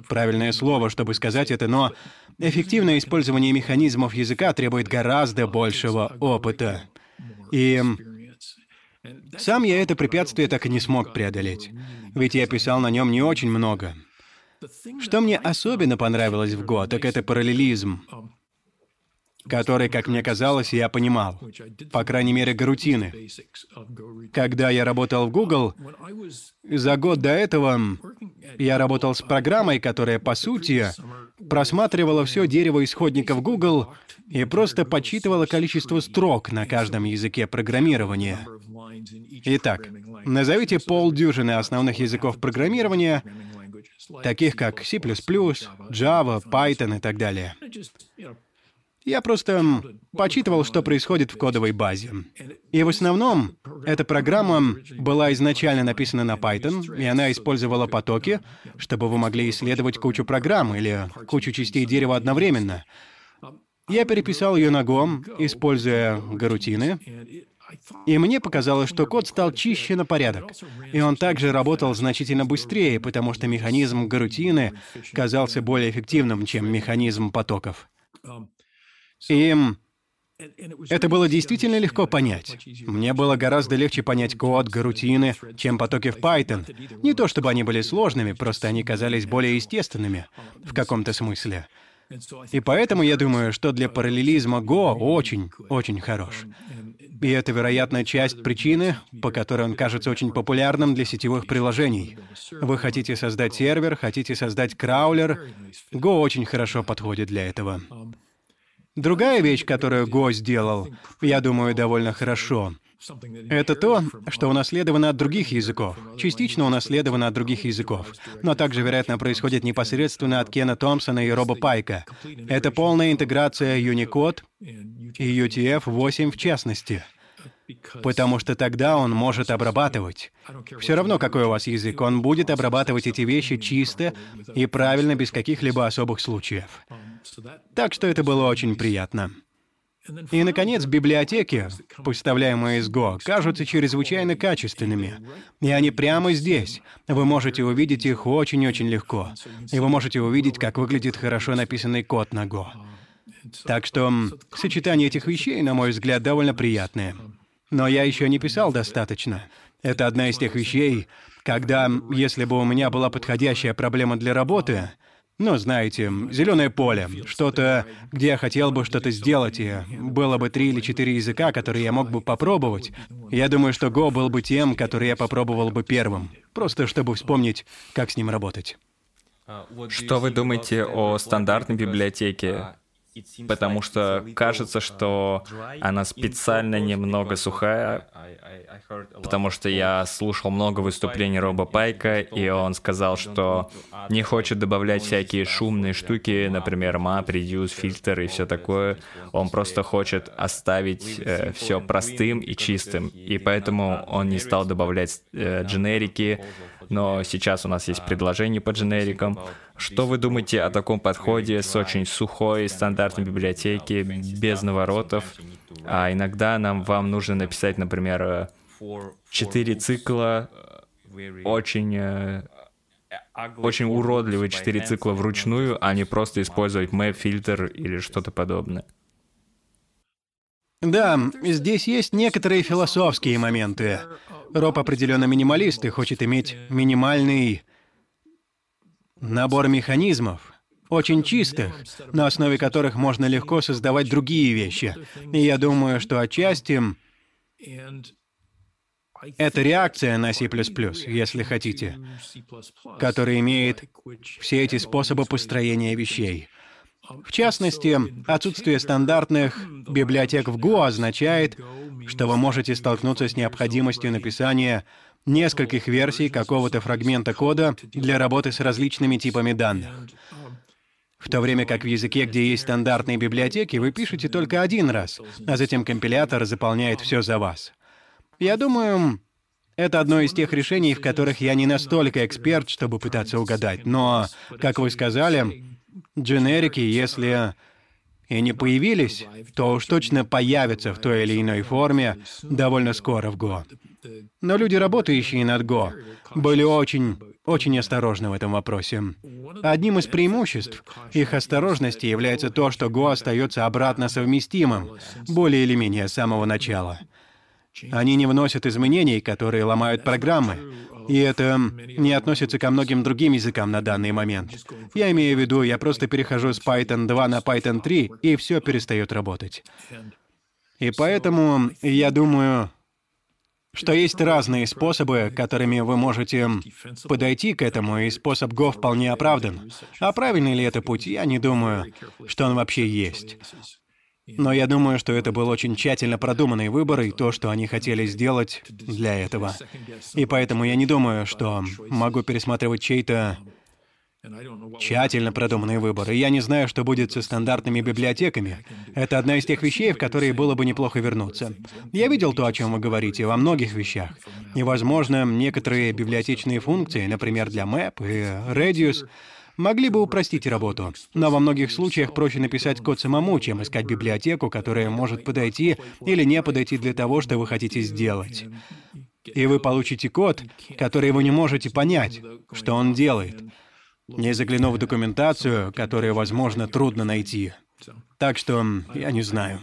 правильное слово, чтобы сказать это, но эффективное использование механизмов языка требует гораздо большего опыта. И сам я это препятствие так и не смог преодолеть, ведь я писал на нем не очень много. Что мне особенно понравилось в Go, так это параллелизм который, как мне казалось, я понимал. По крайней мере, гарутины. Когда я работал в Google, за год до этого я работал с программой, которая, по сути, просматривала все дерево исходников Google и просто подсчитывала количество строк на каждом языке программирования. Итак, назовите полдюжины основных языков программирования, таких как C++, Java, Python и так далее. Я просто почитывал, что происходит в кодовой базе. И в основном эта программа была изначально написана на Python, и она использовала потоки, чтобы вы могли исследовать кучу программ или кучу частей дерева одновременно. Я переписал ее на Go, используя гарутины, и мне показалось, что код стал чище на порядок. И он также работал значительно быстрее, потому что механизм гарутины казался более эффективным, чем механизм потоков. И это было действительно легко понять. Мне было гораздо легче понять код, гарутины, чем потоки в Python. Не то чтобы они были сложными, просто они казались более естественными в каком-то смысле. И поэтому я думаю, что для параллелизма Go очень, очень хорош. И это, вероятно, часть причины, по которой он кажется очень популярным для сетевых приложений. Вы хотите создать сервер, хотите создать краулер. Go очень хорошо подходит для этого. Другая вещь, которую Го сделал, я думаю, довольно хорошо, это то, что унаследовано от других языков, частично унаследовано от других языков, но также, вероятно, происходит непосредственно от Кена Томпсона и Роба Пайка. Это полная интеграция Unicode и UTF-8 в частности. Потому что тогда он может обрабатывать. Все равно, какой у вас язык, он будет обрабатывать эти вещи чисто и правильно, без каких-либо особых случаев. Так что это было очень приятно. И, наконец, библиотеки, поставляемые из Go, кажутся чрезвычайно качественными. И они прямо здесь. Вы можете увидеть их очень-очень легко. И вы можете увидеть, как выглядит хорошо написанный код на Go. Так что сочетание этих вещей, на мой взгляд, довольно приятное. Но я еще не писал достаточно. Это одна из тех вещей, когда, если бы у меня была подходящая проблема для работы, ну, знаете, зеленое поле, что-то, где я хотел бы что-то сделать, и было бы три или четыре языка, которые я мог бы попробовать. Я думаю, что Go был бы тем, который я попробовал бы первым, просто чтобы вспомнить, как с ним работать. Что вы думаете о стандартной библиотеке? Потому что кажется, что она специально немного сухая, потому что я слушал много выступлений Роба Пайка, и он сказал, что не хочет добавлять всякие шумные штуки, например, map, reduce, фильтр и все такое. Он просто хочет оставить э, все простым и чистым, и поэтому он не стал добавлять э, дженерики, но сейчас у нас есть предложение по дженерикам. Что вы думаете о таком подходе с очень сухой стандартной библиотеки, без наворотов? А иногда нам вам нужно написать, например, четыре цикла, очень очень уродливые четыре цикла вручную, а не просто использовать map, фильтр или что-то подобное. Да, здесь есть некоторые философские моменты. Роб определенно минималист и хочет иметь минимальный набор механизмов, очень чистых, на основе которых можно легко создавать другие вещи. И я думаю, что отчасти это реакция на C++, если хотите, которая имеет все эти способы построения вещей. В частности, отсутствие стандартных библиотек в Go означает, что вы можете столкнуться с необходимостью написания нескольких версий какого-то фрагмента кода для работы с различными типами данных. В то время как в языке, где есть стандартные библиотеки, вы пишете только один раз, а затем компилятор заполняет все за вас. Я думаю, это одно из тех решений, в которых я не настолько эксперт, чтобы пытаться угадать. Но, как вы сказали, Дженерики, если и не появились, то уж точно появятся в той или иной форме довольно скоро в Go. Но люди, работающие над Go, были очень, очень осторожны в этом вопросе. Одним из преимуществ их осторожности является то, что Go остается обратно совместимым, более или менее с самого начала. Они не вносят изменений, которые ломают программы. И это не относится ко многим другим языкам на данный момент. Я имею в виду, я просто перехожу с Python 2 на Python 3, и все перестает работать. И поэтому я думаю, что есть разные способы, которыми вы можете подойти к этому, и способ Go вполне оправдан. А правильный ли это путь, я не думаю, что он вообще есть. Но я думаю, что это был очень тщательно продуманный выбор и то, что они хотели сделать для этого. И поэтому я не думаю, что могу пересматривать чей-то Тщательно продуманный выбор, и я не знаю, что будет со стандартными библиотеками. Это одна из тех вещей, в которые было бы неплохо вернуться. Я видел то, о чем вы говорите, во многих вещах. И, возможно, некоторые библиотечные функции, например, для Map и Radius, могли бы упростить работу. Но во многих случаях проще написать код самому, чем искать библиотеку, которая может подойти или не подойти для того, что вы хотите сделать. И вы получите код, который вы не можете понять, что он делает не заглянув в документацию, которую, возможно, трудно найти. Так что я не знаю.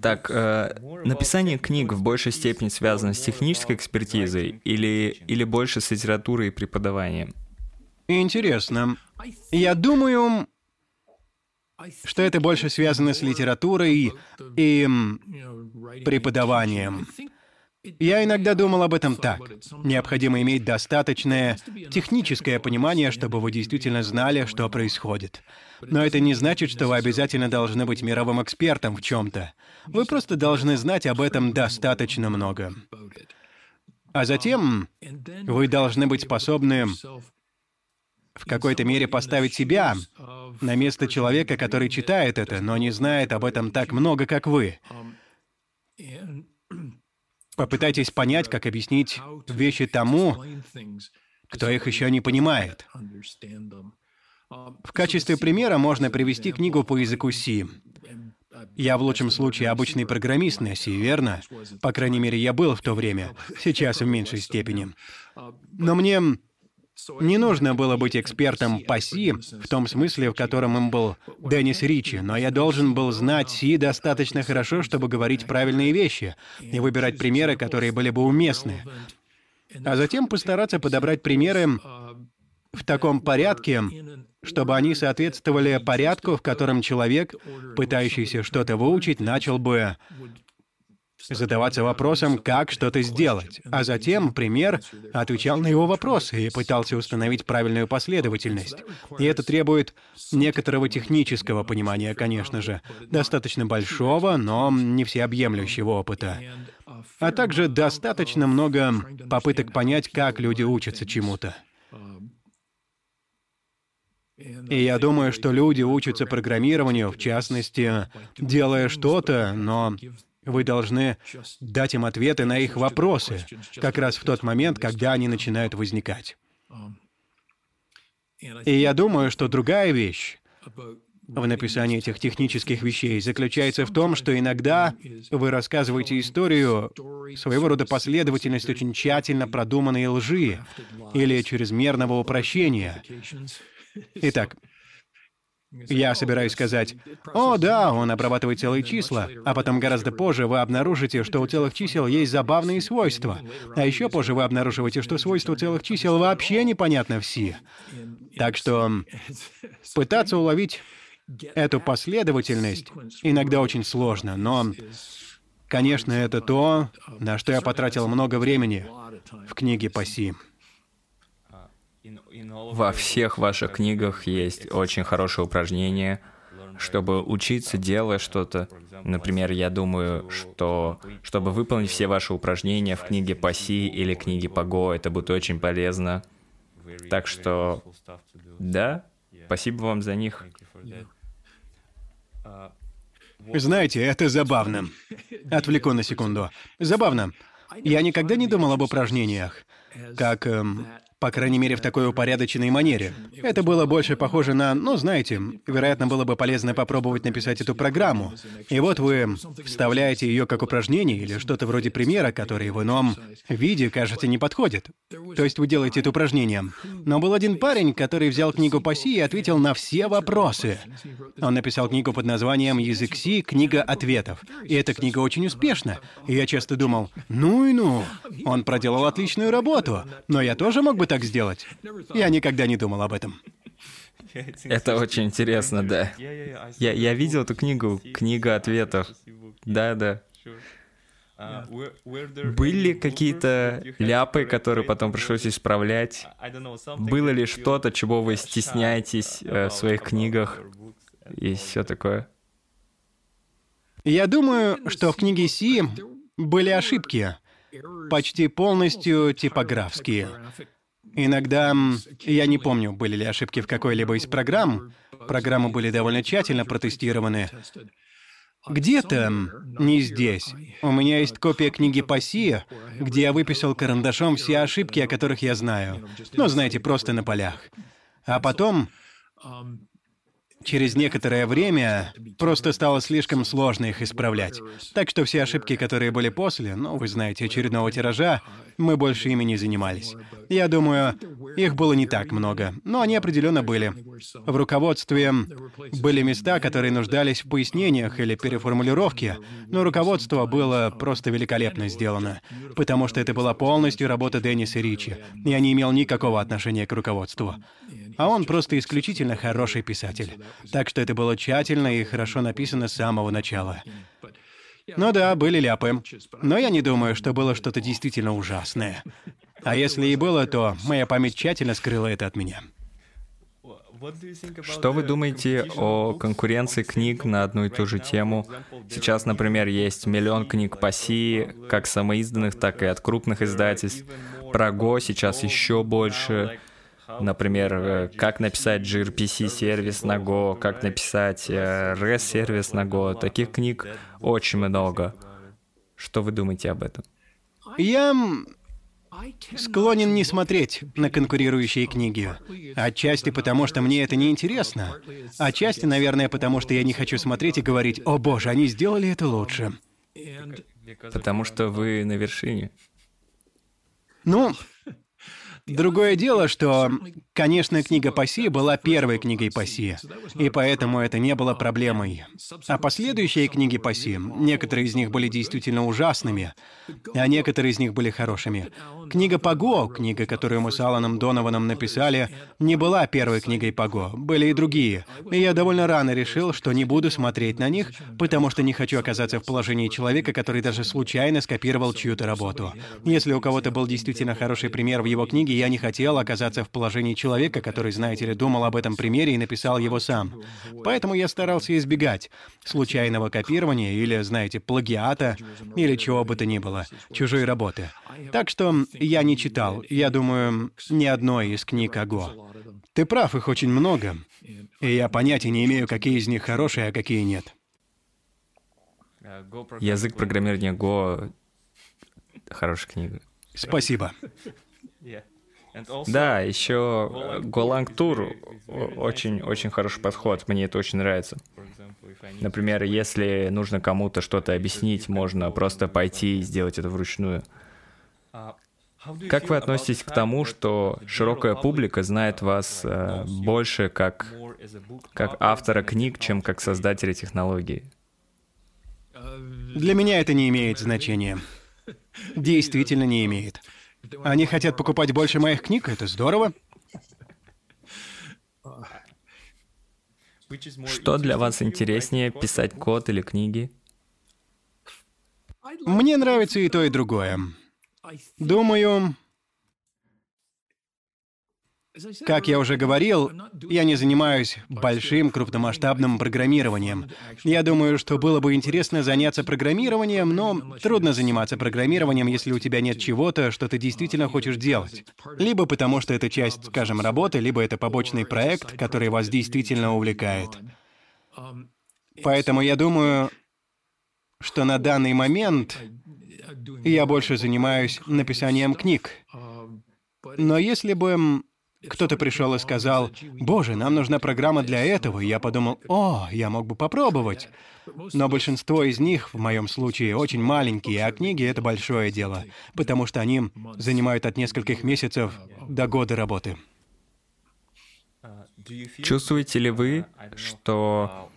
Так, э, написание книг в большей степени связано с технической экспертизой или, или больше с литературой и преподаванием? Интересно. Я думаю, что это больше связано с литературой и преподаванием. Я иногда думал об этом так. Необходимо иметь достаточное техническое понимание, чтобы вы действительно знали, что происходит. Но это не значит, что вы обязательно должны быть мировым экспертом в чем-то. Вы просто должны знать об этом достаточно много. А затем вы должны быть способны в какой-то мере поставить себя на место человека, который читает это, но не знает об этом так много, как вы. Попытайтесь понять, как объяснить вещи тому, кто их еще не понимает. В качестве примера можно привести книгу по языку C. Я в лучшем случае обычный программист на C, верно? По крайней мере, я был в то время, сейчас в меньшей степени. Но мне не нужно было быть экспертом по Си, в том смысле, в котором им был Деннис Ричи, но я должен был знать Си достаточно хорошо, чтобы говорить правильные вещи и выбирать примеры, которые были бы уместны. А затем постараться подобрать примеры в таком порядке, чтобы они соответствовали порядку, в котором человек, пытающийся что-то выучить, начал бы задаваться вопросом, как что-то сделать, а затем пример отвечал на его вопросы и пытался установить правильную последовательность. И это требует некоторого технического понимания, конечно же, достаточно большого, но не всеобъемлющего опыта. А также достаточно много попыток понять, как люди учатся чему-то. И я думаю, что люди учатся программированию, в частности, делая что-то, но вы должны дать им ответы на их вопросы, как раз в тот момент, когда они начинают возникать. И я думаю, что другая вещь в написании этих технических вещей заключается в том, что иногда вы рассказываете историю, своего рода последовательность очень тщательно продуманной лжи или чрезмерного упрощения. Итак, я собираюсь сказать, «О, да, он обрабатывает целые числа», а потом гораздо позже вы обнаружите, что у целых чисел есть забавные свойства. А еще позже вы обнаруживаете, что свойства целых чисел вообще непонятно в C. Так что пытаться уловить эту последовательность иногда очень сложно, но, конечно, это то, на что я потратил много времени в книге по Си. Во всех ваших книгах есть очень хорошие упражнения, чтобы учиться, делая что-то. Например, я думаю, что чтобы выполнить все ваши упражнения в книге по Си или книге по Go, это будет очень полезно. Так что, да, спасибо вам за них. Знаете, это забавно. Отвлеку на секунду. Забавно. Я никогда не думал об упражнениях, как эм, По крайней мере, в такой упорядоченной манере. Это было больше похоже на, ну, знаете, вероятно, было бы полезно попробовать написать эту программу. И вот вы вставляете ее как упражнение или что-то вроде примера, который в ином виде, кажется, не подходит. То есть вы делаете это упражнение. Но был один парень, который взял книгу по Си и ответил на все вопросы. Он написал книгу под названием «Язык Си. Книга ответов». И эта книга очень успешна. И я часто думал, ну и ну, он проделал отличную работу, но я тоже мог бы так сделать. Я никогда не думал об этом. Это очень интересно, да. Я, я видел эту книгу, книга ответов. Да, да. Были какие-то ляпы, которые потом пришлось исправлять? Было ли что-то, чего вы стесняетесь э, в своих книгах и все такое? Я думаю, что в книге Си были ошибки, почти полностью типографские. Иногда, я не помню, были ли ошибки в какой-либо из программ. Программы были довольно тщательно протестированы. Где-то, не здесь, у меня есть копия книги по Си, где я выписал карандашом все ошибки, о которых я знаю. Ну, знаете, просто на полях. А потом Через некоторое время просто стало слишком сложно их исправлять. Так что все ошибки, которые были после, ну, вы знаете, очередного тиража, мы больше ими не занимались. Я думаю, их было не так много, но они определенно были. В руководстве были места, которые нуждались в пояснениях или переформулировке, но руководство было просто великолепно сделано, потому что это была полностью работа Денниса Ричи. Я не имел никакого отношения к руководству. А он просто исключительно хороший писатель. Так что это было тщательно и хорошо написано с самого начала. Ну да, были ляпы. Но я не думаю, что было что-то действительно ужасное. А если и было, то моя память тщательно скрыла это от меня. Что вы думаете о конкуренции книг на одну и ту же тему? Сейчас, например, есть миллион книг по Си, как самоизданных, так и от крупных издательств. Про Го сейчас еще больше. Например, э, как написать gRPC-сервис на Go, как написать э, REST-сервис на Go. Таких книг очень много. Что вы думаете об этом? Я склонен не смотреть на конкурирующие книги. Отчасти потому, что мне это не интересно. Отчасти, наверное, потому что я не хочу смотреть и говорить, «О боже, они сделали это лучше». Потому что вы на вершине. Ну, Другое дело, что, конечно, книга Паси была первой книгой Паси, и поэтому это не было проблемой. А последующие книги Паси, некоторые из них были действительно ужасными, а некоторые из них были хорошими. Книга Паго, книга, которую мы с Аланом Донованом написали, не была первой книгой Паго, были и другие. И я довольно рано решил, что не буду смотреть на них, потому что не хочу оказаться в положении человека, который даже случайно скопировал чью-то работу. Если у кого-то был действительно хороший пример в его книге, я не хотел оказаться в положении человека, который, знаете ли, думал об этом примере и написал его сам. Поэтому я старался избегать случайного копирования или, знаете, плагиата, или чего бы то ни было, чужой работы. Так что я не читал, я думаю, ни одной из книг Аго. Ты прав, их очень много. И я понятия не имею, какие из них хорошие, а какие нет. Язык программирования Go — хорошая книга. Спасибо. Да, еще Golang Tour очень-очень хороший подход, мне это очень нравится. Например, если нужно кому-то что-то объяснить, можно просто пойти и сделать это вручную. Как вы относитесь к тому, что широкая публика знает вас э, больше как, как автора книг, чем как создателя технологии? Для меня это не имеет значения. Действительно не имеет. Они хотят покупать больше моих книг, это здорово. Что для вас интереснее, писать код или книги? Мне нравится и то, и другое. Думаю, как я уже говорил, я не занимаюсь большим крупномасштабным программированием. Я думаю, что было бы интересно заняться программированием, но трудно заниматься программированием, если у тебя нет чего-то, что ты действительно хочешь делать. Либо потому, что это часть, скажем, работы, либо это побочный проект, который вас действительно увлекает. Поэтому я думаю, что на данный момент я больше занимаюсь написанием книг. Но если бы кто-то пришел и сказал, «Боже, нам нужна программа для этого», и я подумал, «О, я мог бы попробовать». Но большинство из них, в моем случае, очень маленькие, а книги — это большое дело, потому что они занимают от нескольких месяцев до года работы. Чувствуете ли вы, что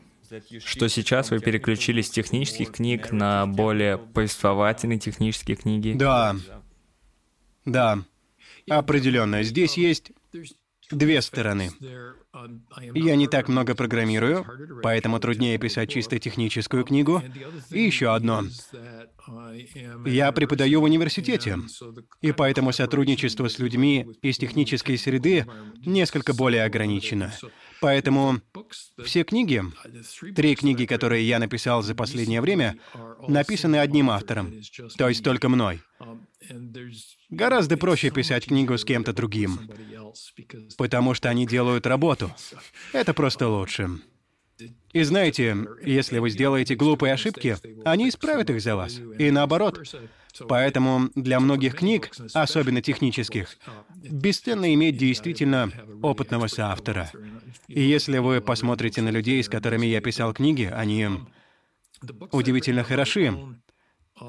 что сейчас вы переключились с технических книг на более повествовательные технические книги? Да. Да. Определенно. Здесь есть две стороны. Я не так много программирую, поэтому труднее писать чисто техническую книгу. И еще одно. Я преподаю в университете, и поэтому сотрудничество с людьми из технической среды несколько более ограничено. Поэтому все книги, три книги, которые я написал за последнее время, написаны одним автором, то есть только мной. Гораздо проще писать книгу с кем-то другим, потому что они делают работу. Это просто лучше. И знаете, если вы сделаете глупые ошибки, они исправят их за вас. И наоборот. Поэтому для многих книг, особенно технических, бесценно иметь действительно опытного соавтора. И если вы посмотрите на людей, с которыми я писал книги, они удивительно хороши.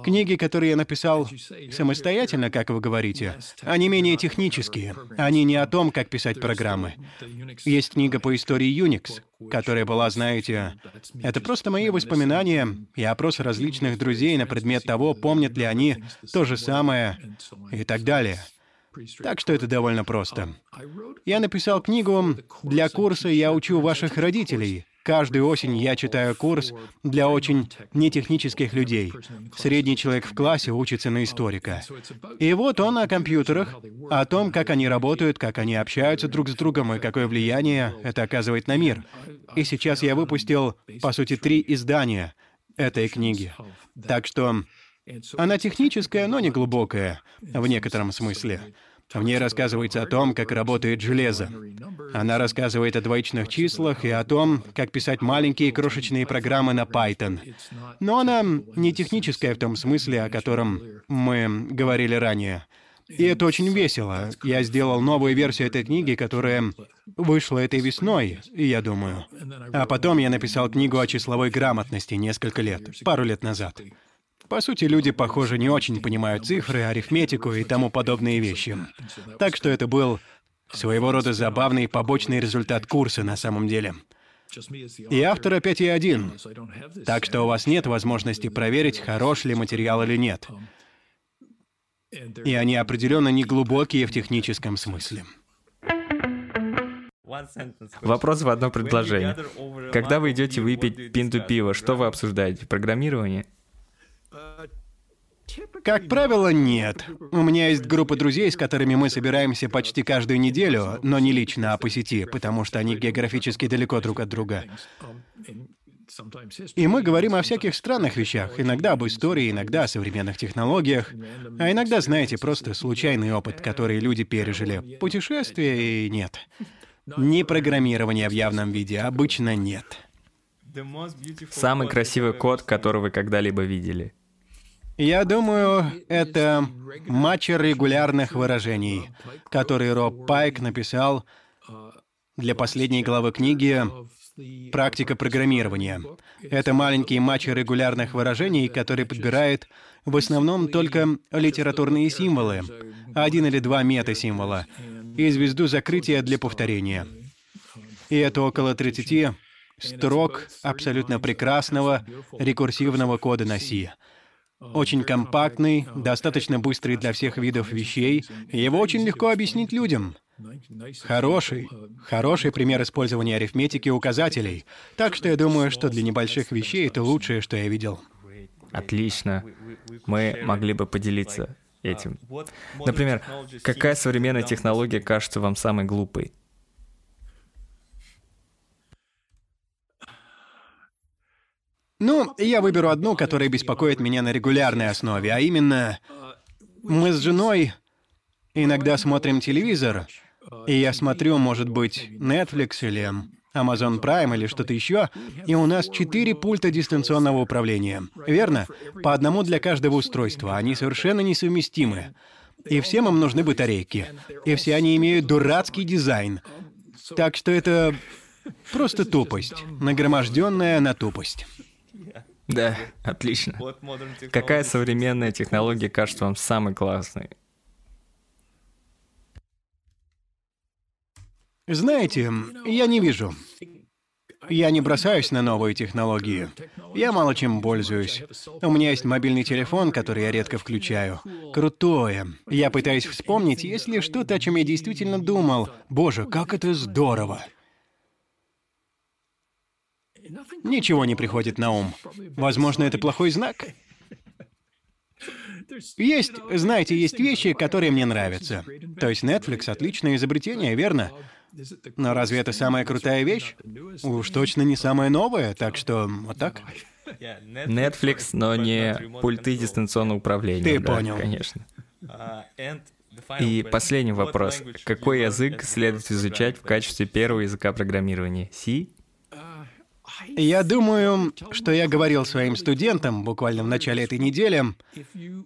Книги, которые я написал самостоятельно, как вы говорите, они менее технические. Они не о том, как писать программы. Есть книга по истории Unix, которая была, знаете, это просто мои воспоминания и опрос различных друзей на предмет того, помнят ли они то же самое и так далее. Так что это довольно просто. Я написал книгу для курса «Я учу ваших родителей», Каждую осень я читаю курс для очень нетехнических людей. Средний человек в классе учится на историка. И вот он о компьютерах, о том, как они работают, как они общаются друг с другом и какое влияние это оказывает на мир. И сейчас я выпустил, по сути, три издания этой книги. Так что она техническая, но не глубокая, в некотором смысле. В ней рассказывается о том, как работает железо. Она рассказывает о двоичных числах и о том, как писать маленькие крошечные программы на Python. Но она не техническая в том смысле, о котором мы говорили ранее. И это очень весело. Я сделал новую версию этой книги, которая вышла этой весной, я думаю. А потом я написал книгу о числовой грамотности несколько лет, пару лет назад. По сути, люди, похоже, не очень понимают цифры, арифметику и тому подобные вещи. Так что это был своего рода забавный побочный результат курса на самом деле. И автор опять я один. Так что у вас нет возможности проверить, хорош ли материал или нет. И они определенно не глубокие в техническом смысле. Вопрос в одно предложение. Когда вы идете выпить пинту пива, что вы обсуждаете? Программирование? Как правило, нет. У меня есть группа друзей, с которыми мы собираемся почти каждую неделю, но не лично, а по сети, потому что они географически далеко друг от друга. И мы говорим о всяких странных вещах, иногда об истории, иногда о современных технологиях, а иногда, знаете, просто случайный опыт, который люди пережили. Путешествия и нет. Не программирование в явном виде, обычно нет. Самый красивый код, который вы когда-либо видели — я думаю, это матча регулярных выражений, который Роб Пайк написал для последней главы книги «Практика программирования». Это маленький матч регулярных выражений, который подбирает в основном только литературные символы, один или два мета-символа, и звезду закрытия для повторения. И это около 30 строк абсолютно прекрасного рекурсивного кода на C. Очень компактный, достаточно быстрый для всех видов вещей, и его очень легко объяснить людям. Хороший, хороший пример использования арифметики указателей. Так что я думаю, что для небольших вещей это лучшее, что я видел. Отлично. Мы могли бы поделиться этим. Например, какая современная технология кажется вам самой глупой? Ну, я выберу одну, которая беспокоит меня на регулярной основе, а именно... Мы с женой иногда смотрим телевизор, и я смотрю, может быть, Netflix или Amazon Prime или что-то еще, и у нас четыре пульта дистанционного управления. Верно? По одному для каждого устройства. Они совершенно несовместимы. И всем им нужны батарейки. И все они имеют дурацкий дизайн. Так что это просто тупость, нагроможденная на тупость. Да, отлично. Какая современная технология кажется вам самой классной? Знаете, я не вижу. Я не бросаюсь на новые технологии. Я мало чем пользуюсь. У меня есть мобильный телефон, который я редко включаю. Крутое. Я пытаюсь вспомнить, есть ли что-то, о чем я действительно думал. Боже, как это здорово. Ничего не приходит на ум. Возможно, это плохой знак. Есть, знаете, есть вещи, которые мне нравятся. То есть Netflix — отличное изобретение, верно? Но разве это самая крутая вещь? Уж точно не самая новая, так что вот так. Netflix, но не пульты дистанционного управления. Ты да, понял. Конечно. И последний вопрос. Какой язык следует изучать в качестве первого языка программирования? C? Я думаю, что я говорил своим студентам буквально в начале этой недели,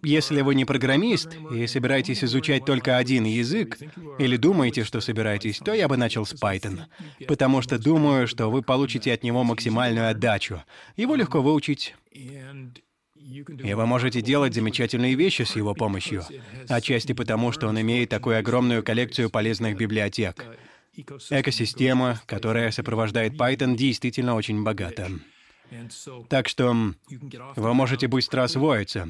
если вы не программист и собираетесь изучать только один язык, или думаете, что собираетесь, то я бы начал с Python. Потому что думаю, что вы получите от него максимальную отдачу. Его легко выучить. И вы можете делать замечательные вещи с его помощью. Отчасти потому, что он имеет такую огромную коллекцию полезных библиотек. Экосистема, которая сопровождает Python, действительно очень богата. Так что вы можете быстро освоиться,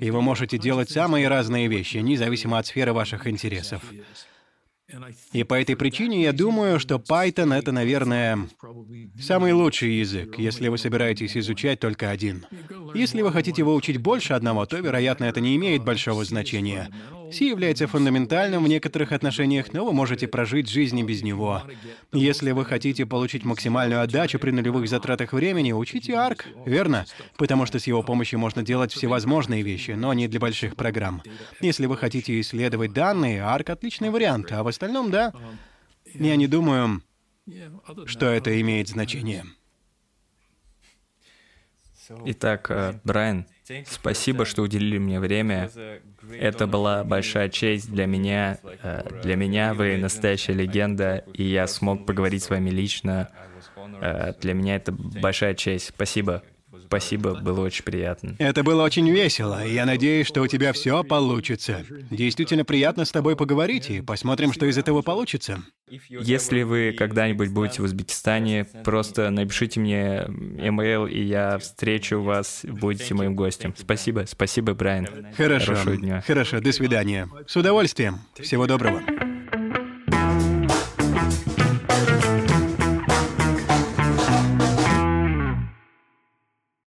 и вы можете делать самые разные вещи, независимо от сферы ваших интересов. И по этой причине я думаю, что Python — это, наверное, самый лучший язык, если вы собираетесь изучать только один. Если вы хотите выучить больше одного, то, вероятно, это не имеет большого значения. C является фундаментальным в некоторых отношениях, но вы можете прожить жизнь и без него. Если вы хотите получить максимальную отдачу при нулевых затратах времени, учите ARC, верно? Потому что с его помощью можно делать всевозможные вещи, но не для больших программ. Если вы хотите исследовать данные, ARC — отличный вариант, а в остальном, да, я не думаю, что это имеет значение. Итак, э, Брайан, спасибо, что уделили мне время. Это была большая честь для меня. Э, для меня вы настоящая легенда, и я смог поговорить с вами лично. Э, для меня это большая честь. Спасибо. Спасибо, было очень приятно. Это было очень весело, и я надеюсь, что у тебя все получится. Действительно приятно с тобой поговорить, и посмотрим, что из этого получится. Если вы когда-нибудь будете в Узбекистане, просто напишите мне email, и я встречу вас, будете моим гостем. Спасибо, спасибо, Брайан. Хорошо. Хорошего дня. Хорошо, до свидания. С удовольствием. Всего доброго.